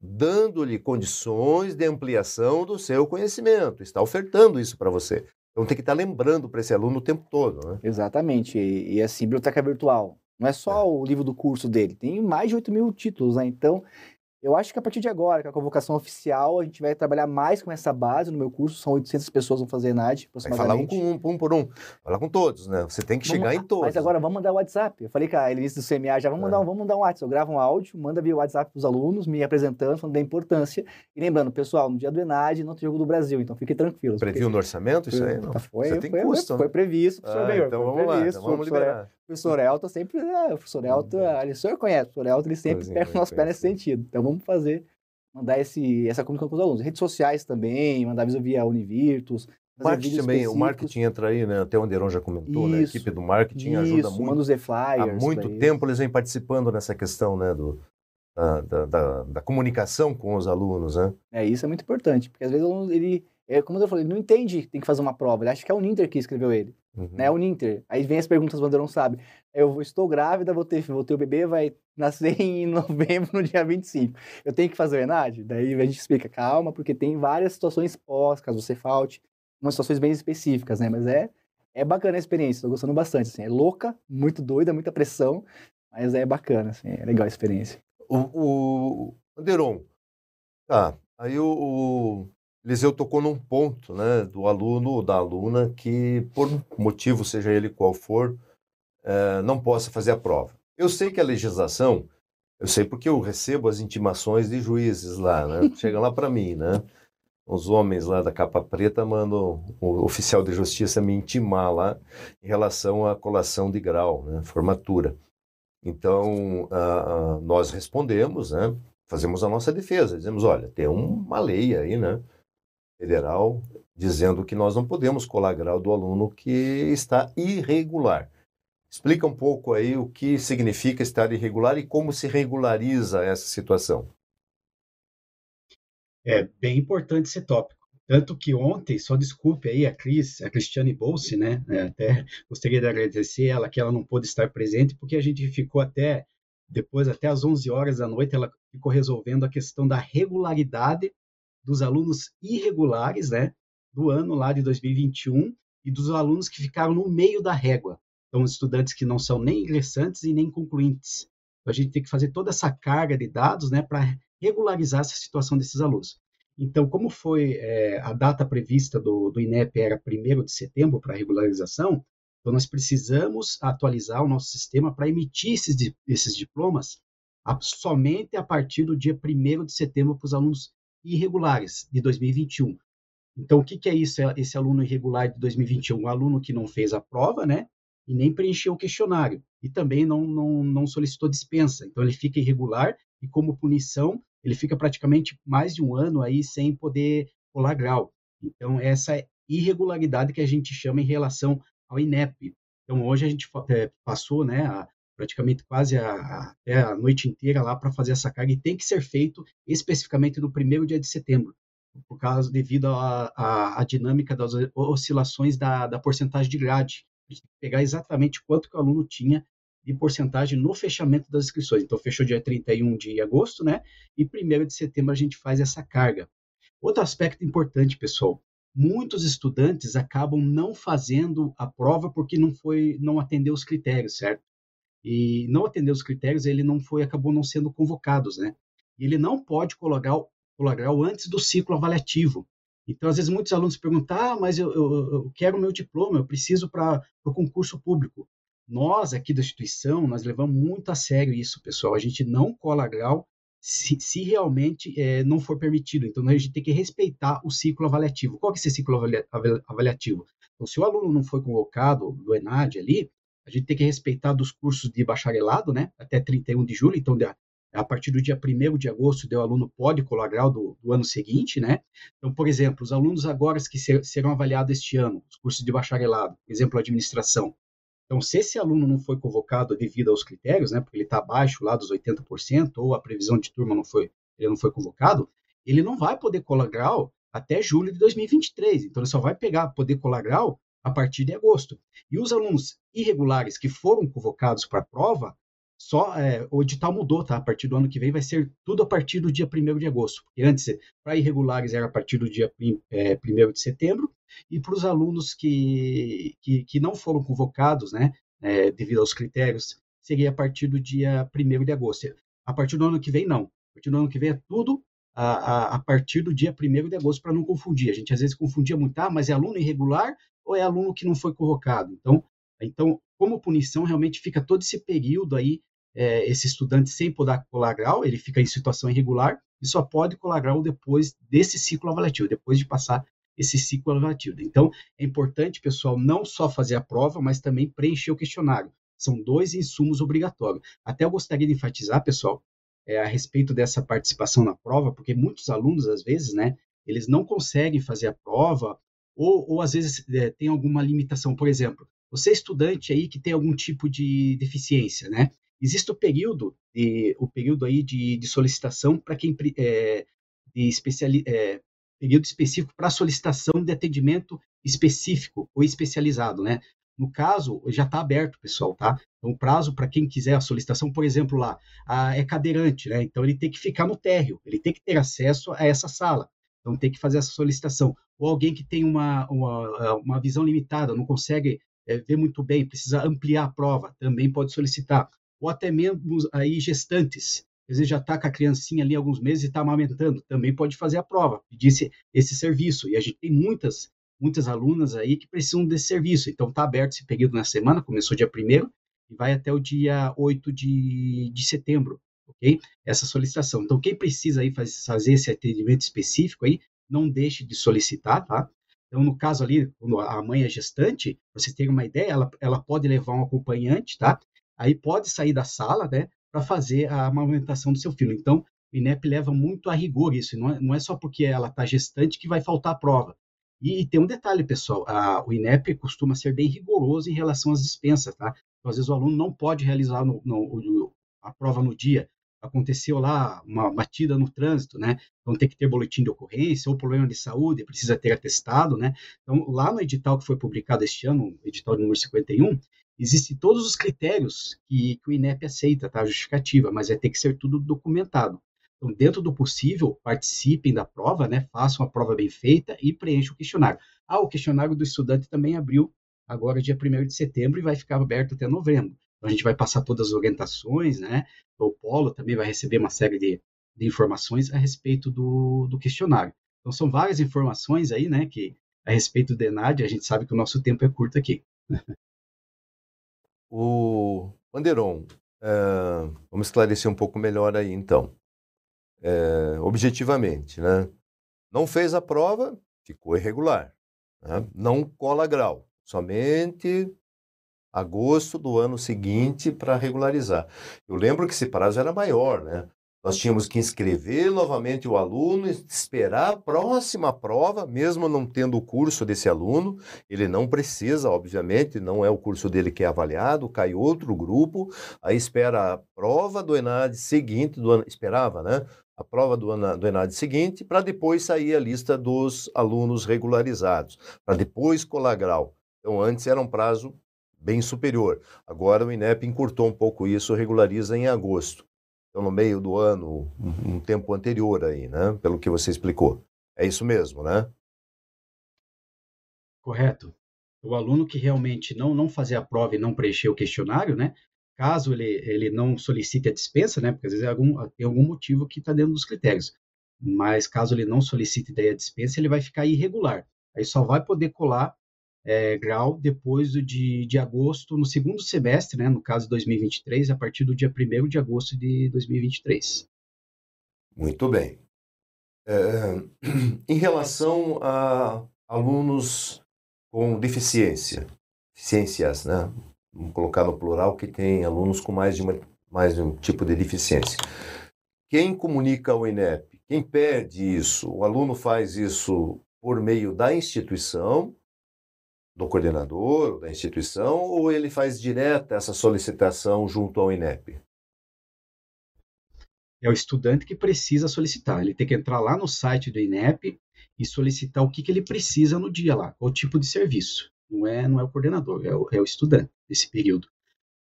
dando-lhe condições de ampliação do seu conhecimento, está ofertando isso para você. Então tem que estar lembrando para esse aluno o tempo todo. Né? Exatamente. E, e assim, biblioteca virtual. Não é só é. o livro do curso dele, tem mais de 8 mil títulos, né? Então, eu acho que a partir de agora, com a convocação oficial, a gente vai trabalhar mais com essa base no meu curso. São 800 pessoas que vão fazer ENAD, aproximadamente. Vai falar um, um, um por um. Falar com todos, né? Você tem que vamos, chegar em todos. Mas agora vamos mandar o WhatsApp. Eu falei com a Elise do CMA, já vamos, é. mandar, vamos mandar um WhatsApp. Eu gravo um áudio, manda via WhatsApp para os alunos, me apresentando, falando da importância. E lembrando, pessoal, no dia do ENAD não tem jogo do Brasil, então fiquem tranquilos. Previu porque... no orçamento isso aí? Não. Foi, Você tem foi, custo. Foi, foi previsto, professor ah, Então vamos lá, então vamos liberar. O professor Elton sempre, ah, o professor Elton, o senhor conhece, o professor Elton, ele sempre pega o nosso pé nesse sentido. Então vamos fazer mandar esse, essa comunicação com os alunos. Redes sociais também, mandar aviso via Univirtus. Marketing também, o marketing entra aí, né? Até o Anderon já comentou, né? A equipe do marketing isso, ajuda muito. Manda os flyers. Há muito tempo eles vêm participando nessa questão, né? Do, da, da, da, da, comunicação com os alunos, né? É, isso é muito importante, porque às vezes o aluno, ele, é, como eu falei, ele não entende tem que fazer uma prova, ele acha que é o Ninter que escreveu ele, uhum. né? É o Ninter. Aí vem as perguntas, o Anderon sabe. Eu estou grávida, vou ter, vou ter o bebê, vai nascer em novembro, no dia 25. Eu tenho que fazer o ENAD? Daí a gente explica, calma, porque tem várias situações pós, caso você falte, umas situações bem específicas, né? Mas é, é bacana a experiência, tô gostando bastante, assim. É louca, muito doida, muita pressão, mas é bacana, assim, é legal a experiência. O, o Anderon, tá, aí o, o Eliseu tocou num ponto, né, do aluno ou da aluna que, por motivo, seja ele qual for, é, não possa fazer a prova. Eu sei que a legislação, eu sei porque eu recebo as intimações de juízes lá, né? Chegam lá para mim, né? Os homens lá da capa preta mandam o oficial de justiça me intimar lá em relação à colação de grau, né? Formatura. Então, nós respondemos, né? Fazemos a nossa defesa, dizemos, olha, tem uma lei aí, né? Federal dizendo que nós não podemos colar grau do aluno que está irregular. Explica um pouco aí o que significa estar irregular e como se regulariza essa situação. É bem importante esse tópico. Tanto que ontem, só desculpe aí a Cris, a Cristiane Bolse, né? É, até gostaria de agradecer ela que ela não pôde estar presente, porque a gente ficou até depois, até às 11 horas da noite, ela ficou resolvendo a questão da regularidade dos alunos irregulares, né? Do ano lá de 2021 e dos alunos que ficaram no meio da régua. Então, estudantes que não são nem ingressantes e nem concluintes. Então, a gente tem que fazer toda essa carga de dados né, para regularizar essa situação desses alunos. Então, como foi é, a data prevista do, do INEP era 1 de setembro para regularização, então nós precisamos atualizar o nosso sistema para emitir esses, esses diplomas a, somente a partir do dia 1 de setembro para os alunos irregulares de 2021. Então, o que, que é isso, esse aluno irregular de 2021? Um aluno que não fez a prova, né? e nem preencheu o questionário e também não, não, não solicitou dispensa. Então ele fica irregular e como punição ele fica praticamente mais de um ano aí sem poder colar grau. Então, essa irregularidade que a gente chama em relação ao INEP. Então, hoje a gente é, passou né, a, praticamente quase a, até a noite inteira lá para fazer essa carga e tem que ser feito especificamente no primeiro dia de setembro, por causa devido à dinâmica das oscilações da, da porcentagem de grade. Tem que pegar exatamente quanto que o aluno tinha de porcentagem no fechamento das inscrições. Então, fechou dia 31 de agosto, né? E 1 de setembro a gente faz essa carga. Outro aspecto importante, pessoal, muitos estudantes acabam não fazendo a prova porque não foi, não atendeu os critérios, certo? E não atendeu os critérios, ele não foi, acabou não sendo convocados, né? Ele não pode colocar, colocar antes do ciclo avaliativo. Então, às vezes, muitos alunos perguntam: ah, mas eu, eu, eu quero meu diploma, eu preciso para o concurso público. Nós, aqui da instituição, nós levamos muito a sério isso, pessoal. A gente não cola grau se, se realmente é, não for permitido. Então, a gente tem que respeitar o ciclo avaliativo. Qual que é esse ciclo avaliativo? Então, se o aluno não foi convocado do ENAD ali, a gente tem que respeitar dos cursos de bacharelado, né, até 31 de julho, então a partir do dia 1 de agosto, o aluno pode colar grau do, do, ano seguinte, né? Então, por exemplo, os alunos agora que ser, serão avaliados este ano, os cursos de bacharelado, por exemplo, administração, então, se esse aluno não foi convocado devido aos critérios, né, porque ele está abaixo lá dos 80%, ou a previsão de turma não foi, ele não foi convocado, ele não vai poder colar grau até julho de 2023. Então, ele só vai pegar, poder colar grau a partir de agosto. E os alunos irregulares que foram convocados para a prova, só é, o edital mudou, tá? A partir do ano que vem vai ser tudo a partir do dia 1 de agosto. Porque antes, para irregulares, era a partir do dia é, 1 de setembro, e para os alunos que, que, que, não foram convocados, né, é, devido aos critérios, seria a partir do dia 1 de agosto. A partir do ano que vem, não. A partir do ano que vem é tudo a, a, a partir do dia 1 de agosto, para não confundir. A gente às vezes confundia muito, ah, mas é aluno irregular ou é aluno que não foi convocado? Então, então como punição, realmente fica todo esse período aí, é, esse estudante sem poder colar grau, ele fica em situação irregular e só pode colar grau depois desse ciclo avaliativo, depois de passar esse ciclo avaliativo. Então, é importante, pessoal, não só fazer a prova, mas também preencher o questionário. São dois insumos obrigatórios. Até eu gostaria de enfatizar, pessoal, é, a respeito dessa participação na prova, porque muitos alunos, às vezes, né, eles não conseguem fazer a prova, ou, ou às vezes é, tem alguma limitação. Por exemplo, você é estudante aí que tem algum tipo de deficiência, né? Existe o período, de, o período aí de, de solicitação para quem é, especiali, é, período específico para solicitação de atendimento específico ou especializado, né? No caso, já está aberto, pessoal, tá? Então, o prazo para quem quiser a solicitação, por exemplo, lá, a, é cadeirante, né? Então, ele tem que ficar no térreo, ele tem que ter acesso a essa sala. Então, tem que fazer essa solicitação. Ou alguém que tem uma, uma, uma visão limitada, não consegue é, ver muito bem, precisa ampliar a prova, também pode solicitar. Ou até mesmo aí gestantes, às vezes já está com a criancinha ali alguns meses e está amamentando, também pode fazer a prova, pedir esse, esse serviço. E a gente tem muitas, muitas alunas aí que precisam desse serviço. Então está aberto esse período na semana, começou dia 1 e vai até o dia 8 de, de setembro, ok? Essa solicitação. Então, quem precisa aí faz, fazer esse atendimento específico aí, não deixe de solicitar, tá? Então, no caso ali, quando a mãe é gestante, você tem uma ideia, ela, ela pode levar um acompanhante, tá? Aí pode sair da sala, né? para fazer a amamentação do seu filho. Então, o INEP leva muito a rigor isso, não é, não é só porque ela está gestante que vai faltar a prova. E, e tem um detalhe, pessoal, a, o INEP costuma ser bem rigoroso em relação às dispensas, tá? Então, às vezes o aluno não pode realizar no, no, a prova no dia, aconteceu lá uma batida no trânsito, né? Então tem que ter boletim de ocorrência ou problema de saúde, precisa ter atestado, né? Então lá no edital que foi publicado este ano, edital número 51, Existem todos os critérios que, que o INEP aceita, tá? A justificativa, mas vai ter que ser tudo documentado. Então, dentro do possível, participem da prova, né? Façam a prova bem feita e preencham o questionário. Ah, o questionário do estudante também abriu agora dia 1 de setembro e vai ficar aberto até novembro. A gente vai passar todas as orientações, né? O Polo também vai receber uma série de, de informações a respeito do, do questionário. Então, são várias informações aí, né? Que a respeito do ENAD, a gente sabe que o nosso tempo é curto aqui. O Anderon, é, vamos esclarecer um pouco melhor aí, então. É, objetivamente, né? Não fez a prova, ficou irregular. Né? Não cola grau, somente agosto do ano seguinte para regularizar. Eu lembro que esse prazo era maior, né? nós tínhamos que inscrever novamente o aluno, esperar a próxima prova, mesmo não tendo o curso desse aluno. Ele não precisa, obviamente, não é o curso dele que é avaliado, cai outro grupo, aí espera a prova do ENAD seguinte, do ano, esperava, né? A prova do, do ENAD seguinte, para depois sair a lista dos alunos regularizados, para depois colar grau. Então, antes era um prazo bem superior. Agora o INEP encurtou um pouco isso, regulariza em agosto. Então, no meio do ano, um, tempo anterior aí, né? Pelo que você explicou. É isso mesmo, né? Correto. O aluno que realmente não, não fazer a prova e não preencher o questionário, né? Caso ele, ele não solicite a dispensa, né? Porque às vezes é algum, tem algum motivo que está dentro dos critérios. Mas caso ele não solicite daí a dispensa, ele vai ficar irregular. Aí só vai poder colar é, grau depois do de, de agosto, no segundo semestre, né, no caso 2023, a partir do dia 1 de agosto de 2023. Muito bem. É, em relação a alunos com deficiência, deficiências, né? Vamos colocar no plural que tem alunos com mais de, uma, mais de um tipo de deficiência. Quem comunica ao INEP? Quem pede isso? O aluno faz isso por meio da instituição do coordenador, da instituição, ou ele faz direta essa solicitação junto ao INEP? É o estudante que precisa solicitar. Ele tem que entrar lá no site do INEP e solicitar o que, que ele precisa no dia lá, o tipo de serviço. Não é, não é o coordenador, é o, é o estudante desse período.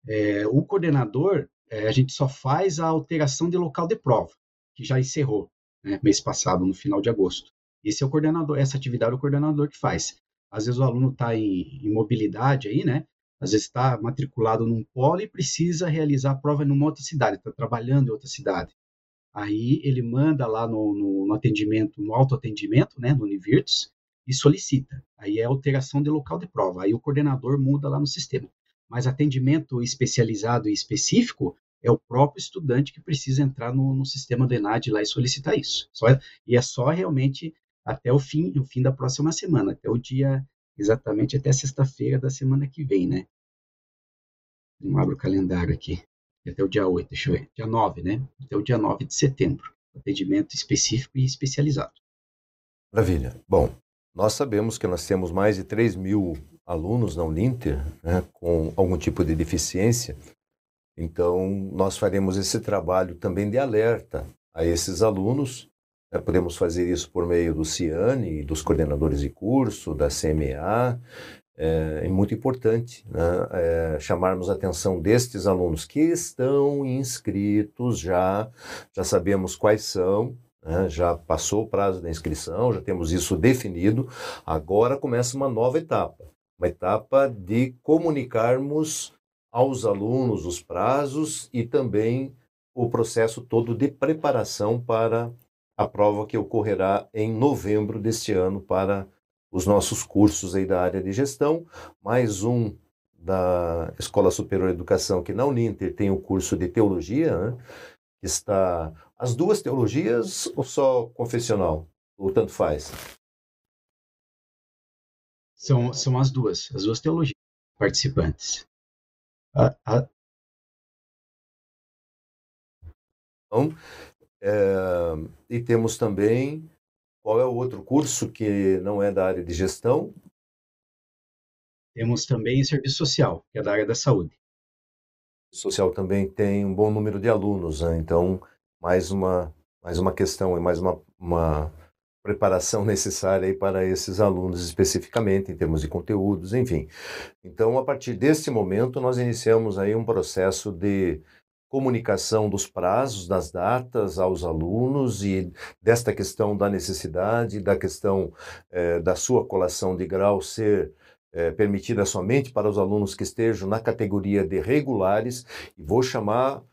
É, o coordenador, é, a gente só faz a alteração de local de prova, que já encerrou né, mês passado, no final de agosto. Esse é o coordenador, essa atividade é o coordenador que faz. Às vezes o aluno está em, em mobilidade aí, né? Às vezes está matriculado num polo e precisa realizar a prova numa outra cidade, está trabalhando em outra cidade. Aí ele manda lá no, no, no atendimento, no autoatendimento, né, no Univirtus, e solicita. Aí é alteração de local de prova. Aí o coordenador muda lá no sistema. Mas atendimento especializado e específico é o próprio estudante que precisa entrar no, no sistema do ENAD lá e solicitar isso. Só, e é só realmente até o fim, o fim da próxima semana, até o dia, exatamente até sexta-feira da semana que vem, né? Não abro o calendário aqui. Até o dia 8, deixa eu ver. Dia 9, né? Até o dia 9 de setembro. Atendimento específico e especializado. Maravilha. Bom, nós sabemos que nós temos mais de 3 mil alunos na Uninter né, com algum tipo de deficiência. Então, nós faremos esse trabalho também de alerta a esses alunos podemos fazer isso por meio do CIANE, dos coordenadores de curso, da CMA. É, é muito importante né, é, chamarmos a atenção destes alunos que estão inscritos já, já sabemos quais são, né, já passou o prazo da inscrição, já temos isso definido. Agora começa uma nova etapa, uma etapa de comunicarmos aos alunos os prazos e também o processo todo de preparação para a prova que ocorrerá em novembro deste ano para os nossos cursos aí da área de gestão, mais um da Escola Superior de Educação, que na Uninter tem o curso de teologia, né? está as duas teologias ou só confessional? Ou tanto faz? São, são as duas, as duas teologias participantes. A, a... Então, é, e temos também, qual é o outro curso que não é da área de gestão? Temos também serviço social, que é da área da saúde. Social também tem um bom número de alunos, né? então mais uma mais uma questão e mais uma, uma preparação necessária aí para esses alunos especificamente em termos de conteúdos, enfim. Então, a partir desse momento, nós iniciamos aí um processo de comunicação dos prazos, das datas aos alunos e desta questão da necessidade, da questão eh, da sua colação de grau ser eh, permitida somente para os alunos que estejam na categoria de regulares. E vou chamar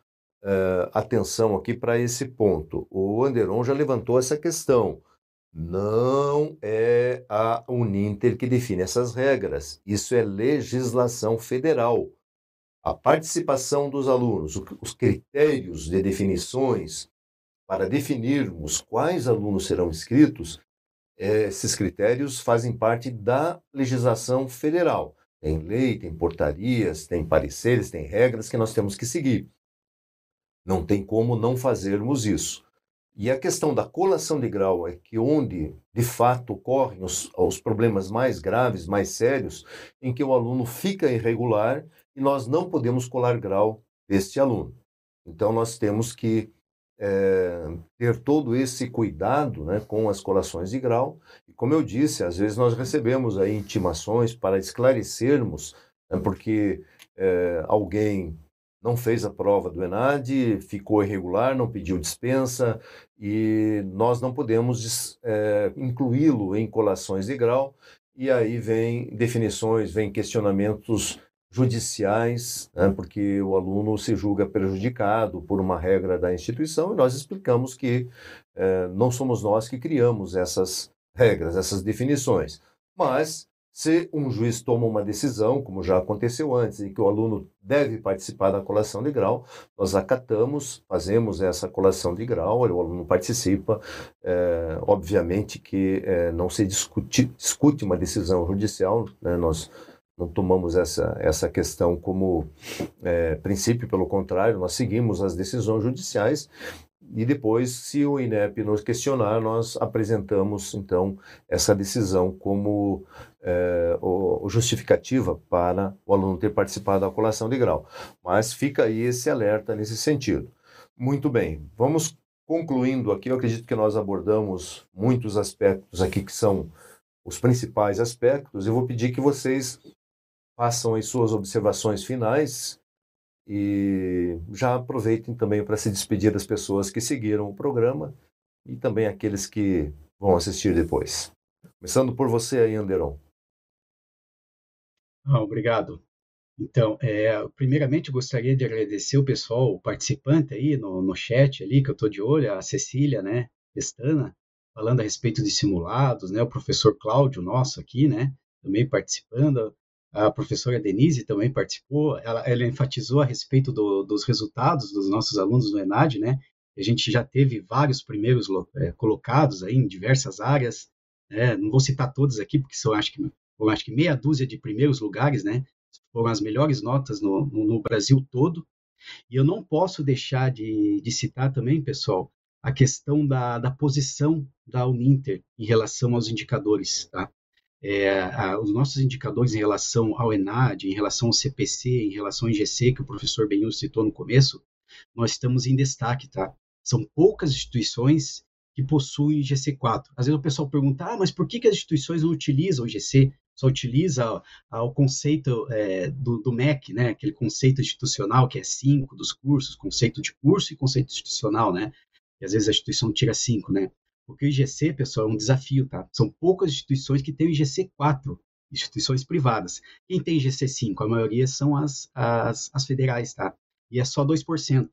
eh, atenção aqui para esse ponto. O Anderon já levantou essa questão. Não é a Uninter que define essas regras. Isso é legislação federal a participação dos alunos, os critérios de definições para definirmos quais alunos serão inscritos, esses critérios fazem parte da legislação federal. Tem lei, tem portarias, tem pareceres, tem regras que nós temos que seguir. Não tem como não fazermos isso. E a questão da colação de grau é que onde de fato ocorrem os, os problemas mais graves, mais sérios, em que o aluno fica irregular e nós não podemos colar grau deste aluno. Então nós temos que é, ter todo esse cuidado né, com as colações de grau. E como eu disse, às vezes nós recebemos aí intimações para esclarecermos, né, porque é, alguém não fez a prova do ENAD, ficou irregular, não pediu dispensa e nós não podemos é, incluí-lo em colações de grau. E aí vem definições, vem questionamentos judiciais, né, porque o aluno se julga prejudicado por uma regra da instituição e nós explicamos que é, não somos nós que criamos essas regras, essas definições. Mas se um juiz toma uma decisão, como já aconteceu antes, em que o aluno deve participar da colação de grau, nós acatamos, fazemos essa colação de grau, o aluno participa. É, obviamente que é, não se discute, discute uma decisão judicial, né, nós não tomamos essa, essa questão como é, princípio, pelo contrário, nós seguimos as decisões judiciais e depois, se o INEP nos questionar, nós apresentamos, então, essa decisão como é, o, justificativa para o aluno ter participado da colação de grau. Mas fica aí esse alerta nesse sentido. Muito bem, vamos concluindo aqui. Eu acredito que nós abordamos muitos aspectos aqui que são os principais aspectos. Eu vou pedir que vocês façam as suas observações finais e já aproveitem também para se despedir das pessoas que seguiram o programa e também aqueles que vão assistir depois. Começando por você aí, Anderon. Ah, obrigado. Então, é, primeiramente gostaria de agradecer o pessoal, o participante aí no, no chat ali, que eu estou de olho, a Cecília, né, Pestana, falando a respeito de simulados, né, o professor Cláudio, nosso aqui, né, também participando, a professora Denise também participou, ela, ela enfatizou a respeito do, dos resultados dos nossos alunos do ENAD, né? A gente já teve vários primeiros é, colocados aí em diversas áreas, né? não vou citar todos aqui, porque são acho que, acho que meia dúzia de primeiros lugares, né? Foram as melhores notas no, no, no Brasil todo. E eu não posso deixar de, de citar também, pessoal, a questão da, da posição da Uninter em relação aos indicadores, tá? É, a, os nossos indicadores em relação ao ENAD, em relação ao CPC, em relação ao IGC, que o professor Benhur citou no começo, nós estamos em destaque, tá? São poucas instituições que possuem IGC4. Às vezes o pessoal pergunta, ah, mas por que, que as instituições não utilizam o IGC? Só utiliza ah, o conceito é, do, do, MEC, né? Aquele conceito institucional que é 5 dos cursos, conceito de curso e conceito institucional, né? E às vezes a instituição tira 5, né? Porque o IGC, pessoal, é um desafio, tá? São poucas instituições que têm o IGC 4, instituições privadas. Quem tem IGC 5? A maioria são as, as, as federais, tá? E é só 2%.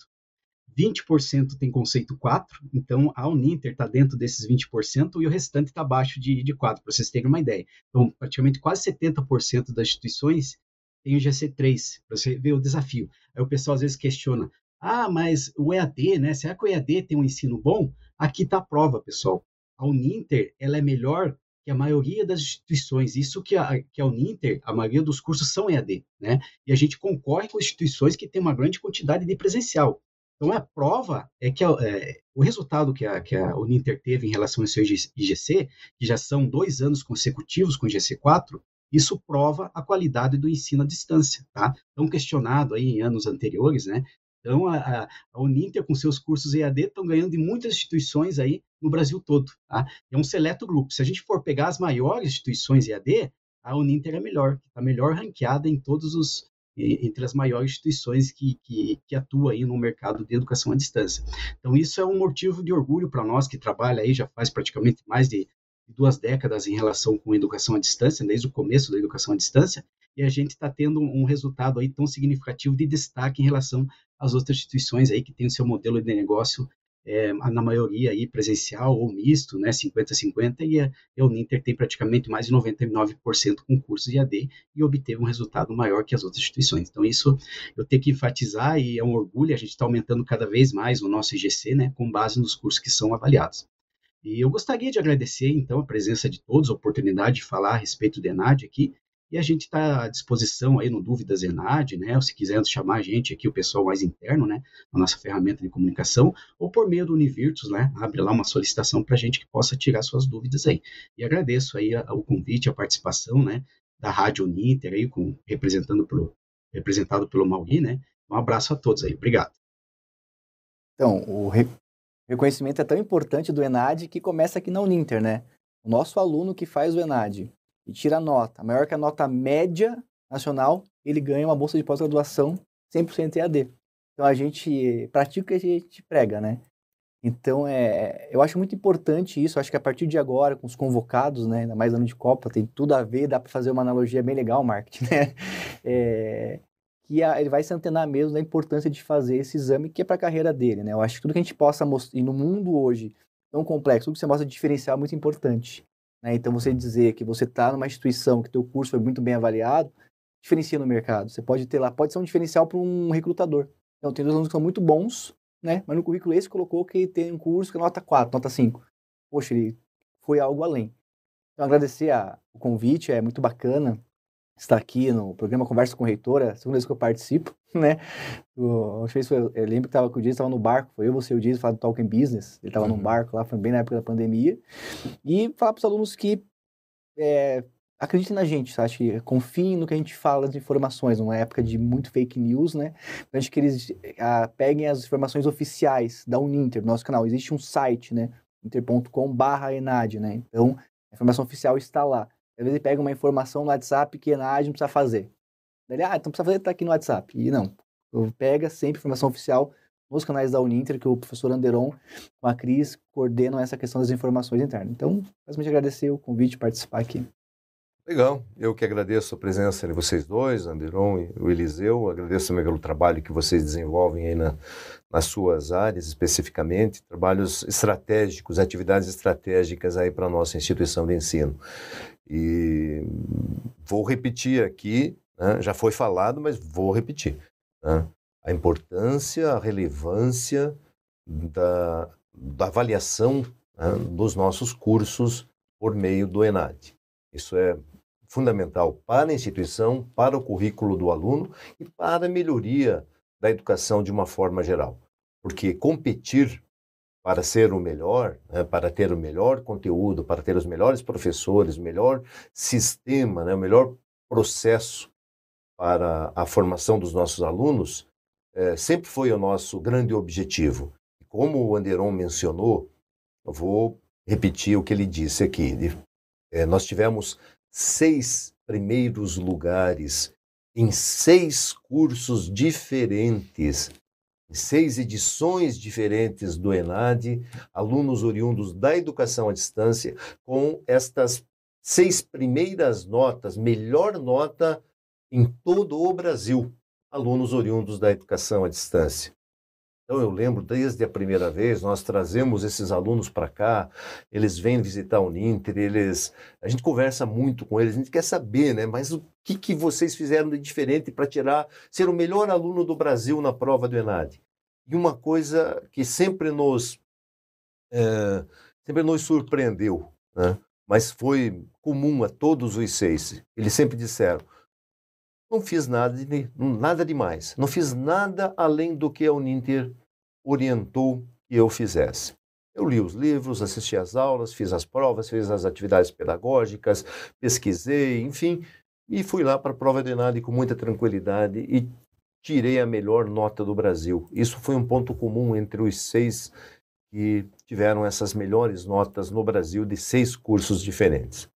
20% tem conceito 4, então a Uninter está dentro desses 20% e o restante está abaixo de, de 4, para vocês terem uma ideia. Então, praticamente quase 70% das instituições tem o GC3, para você ver o desafio. Aí o pessoal às vezes questiona, ah, mas o EAD, né? Será que o EAD tem um ensino bom? Aqui está a prova, pessoal. A Uninter ela é melhor que a maioria das instituições. Isso que a, que a Uninter, a maioria dos cursos são EAD, né? E a gente concorre com instituições que têm uma grande quantidade de presencial. Então, a prova é que é, o resultado que a, que a Uninter teve em relação ao seu IGC, que já são dois anos consecutivos com o IGC4, isso prova a qualidade do ensino à distância, tá? Tão questionado aí em anos anteriores, né? Então, a, a Uninter, com seus cursos EAD, estão ganhando de muitas instituições aí no Brasil todo. Tá? É um seleto grupo. Se a gente for pegar as maiores instituições EAD, a Uninter é melhor, está melhor ranqueada em todos os entre as maiores instituições que, que, que atuam aí no mercado de educação à distância. Então, isso é um motivo de orgulho para nós que trabalha aí já faz praticamente mais de duas décadas em relação com educação à distância, desde o começo da educação à distância, e a gente está tendo um resultado aí tão significativo de destaque em relação às outras instituições aí que têm o seu modelo de negócio é, na maioria aí presencial ou misto, né, 50-50, e a, a Uninter tem praticamente mais de 99% com cursos de AD e obteve um resultado maior que as outras instituições. Então isso eu tenho que enfatizar e é um orgulho, a gente está aumentando cada vez mais o nosso IGC, né, com base nos cursos que são avaliados. E eu gostaria de agradecer, então, a presença de todos, a oportunidade de falar a respeito do ENAD aqui, E a gente está à disposição aí no Dúvidas Enad, né? Ou se quiser chamar a gente aqui, o pessoal mais interno, né? A nossa ferramenta de comunicação, ou por meio do Univirtus, né? Abre lá uma solicitação para a gente que possa tirar suas dúvidas aí. E agradeço aí o convite, a participação, né? Da Rádio Uninter aí, com, representando pelo, representado pelo Mauri, né? Um abraço a todos aí. Obrigado. Então, o re reconhecimento é tão importante do ENAD que começa aqui na Uninter, né? O nosso aluno que faz o ENAD e tira nota maior que a nota média nacional, ele ganha uma bolsa de pós-graduação 100% EAD. Então a gente pratica o que a gente prega, né? Então é, eu acho muito importante isso. Acho que a partir de agora, com os convocados, né, ainda mais ano de Copa, tem tudo a ver. Dá para fazer uma analogia bem legal, marketing, né? É, que a, ele vai se antenar mesmo da importância de fazer esse exame que é para a carreira dele, né? Eu acho que tudo que a gente possa mostrar e no mundo hoje tão complexo, tudo que você mostra de diferencial é muito importante. Né? Então, você dizer que você está numa instituição que teu curso foi muito bem avaliado, diferencia no mercado. Você pode ter lá, pode ser um diferencial para um recrutador. Então, tem dois alunos que são muito bons, né? Mas no currículo esse colocou que tem um curso que é nota 4, nota 5. Poxa, ele foi algo além. Então, agradecer a, o convite, é muito bacana estar aqui no programa Conversa com Reitora, é segunda vez que eu participo, né? O, eu, eu lembro que tava, que o Dias estava no barco, foi eu, você e o Dias, falando do Talking Business, ele estava uhum. num barco lá, foi bem na época da pandemia, e falar para os alunos que é, acreditem na gente, sabe? confiem no que a gente fala de informações, numa época de muito fake news, né? A gente que eles a, peguem as informações oficiais da Uninter, nosso canal, existe um site, né? inter.com/enad, né? Então, a informação oficial está lá. Às vezes ele pega uma informação no WhatsApp que na AD não precisa fazer. Ele, ah, então precisa fazer, tá aqui no WhatsApp. E não. Pega sempre informação oficial nos canais da Uninter, que o professor Anderon com a Cris coordenam essa questão das informações internas. Então, basicamente agradecer o convite de participar aqui. Legal, eu que agradeço a presença de vocês dois, Anderon e o Eliseu, agradeço também pelo trabalho que vocês desenvolvem aí na, nas suas áreas especificamente, trabalhos estratégicos, atividades estratégicas aí para a nossa instituição de ensino. E vou repetir aqui, né? já foi falado, mas vou repetir. Né? A importância, a relevância da, da avaliação né? dos nossos cursos por meio do ENAD. Isso é fundamental para a instituição, para o currículo do aluno e para a melhoria da educação de uma forma geral. Porque competir para ser o melhor, né, para ter o melhor conteúdo, para ter os melhores professores, o melhor sistema, né, o melhor processo para a formação dos nossos alunos, é, sempre foi o nosso grande objetivo. Como o Anderon mencionou, eu vou repetir o que ele disse aqui. É, nós tivemos seis primeiros lugares em seis cursos diferentes seis edições diferentes do ENAD, alunos oriundos da educação à distância, com estas seis primeiras notas, melhor nota em todo o Brasil, alunos oriundos da educação à distância. Então eu lembro desde a primeira vez, nós trazemos esses alunos para cá, eles vêm visitar o Ninter, eles, a gente conversa muito com eles, a gente quer saber, né? Mas o que, que vocês fizeram de diferente para tirar, ser o melhor aluno do Brasil na prova do Enad? E uma coisa que sempre nos, é, sempre nos surpreendeu, né? mas foi comum a todos os seis. Eles sempre disseram: não fiz nada, de, nada demais, não fiz nada além do que a Uninter orientou que eu fizesse. Eu li os livros, assisti às aulas, fiz as provas, fiz as atividades pedagógicas, pesquisei, enfim, e fui lá para a prova de nada com muita tranquilidade e tirei a melhor nota do Brasil. Isso foi um ponto comum entre os seis que tiveram essas melhores notas no Brasil de seis cursos diferentes.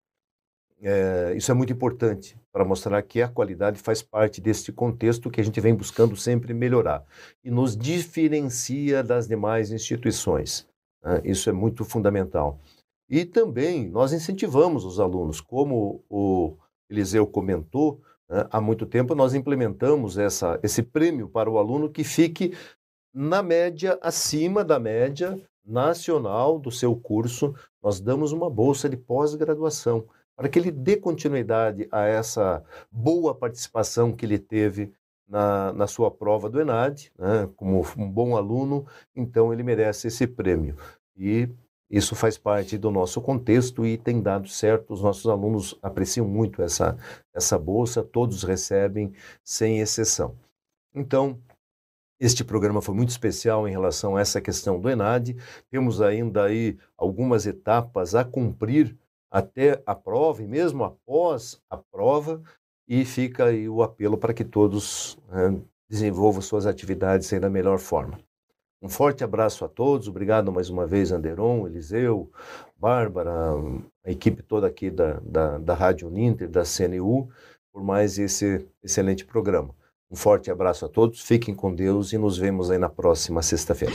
É, isso é muito importante para mostrar que a qualidade faz parte deste contexto que a gente vem buscando sempre melhorar e nos diferencia das demais instituições. Né? Isso é muito fundamental. E também nós incentivamos os alunos, como o Eliseu comentou, né? há muito tempo nós implementamos essa, esse prêmio para o aluno que fique na média, acima da média nacional do seu curso. Nós damos uma bolsa de pós-graduação para que ele dê continuidade a essa boa participação que ele teve na, na sua prova do ENAD, né, como um bom aluno, então ele merece esse prêmio. E isso faz parte do nosso contexto e tem dado certo. Os nossos alunos apreciam muito essa, essa bolsa, todos recebem, sem exceção. Então, este programa foi muito especial em relação a essa questão do ENAD. Temos ainda aí algumas etapas a cumprir até a prova e mesmo após a prova, e fica aí o apelo para que todos né, desenvolvam suas atividades da melhor forma. Um forte abraço a todos, obrigado mais uma vez, Anderon, Eliseu, Bárbara, a equipe toda aqui da, da, da Rádio Uninter, da CNU, por mais esse excelente programa. Um forte abraço a todos, fiquem com Deus e nos vemos aí na próxima sexta-feira.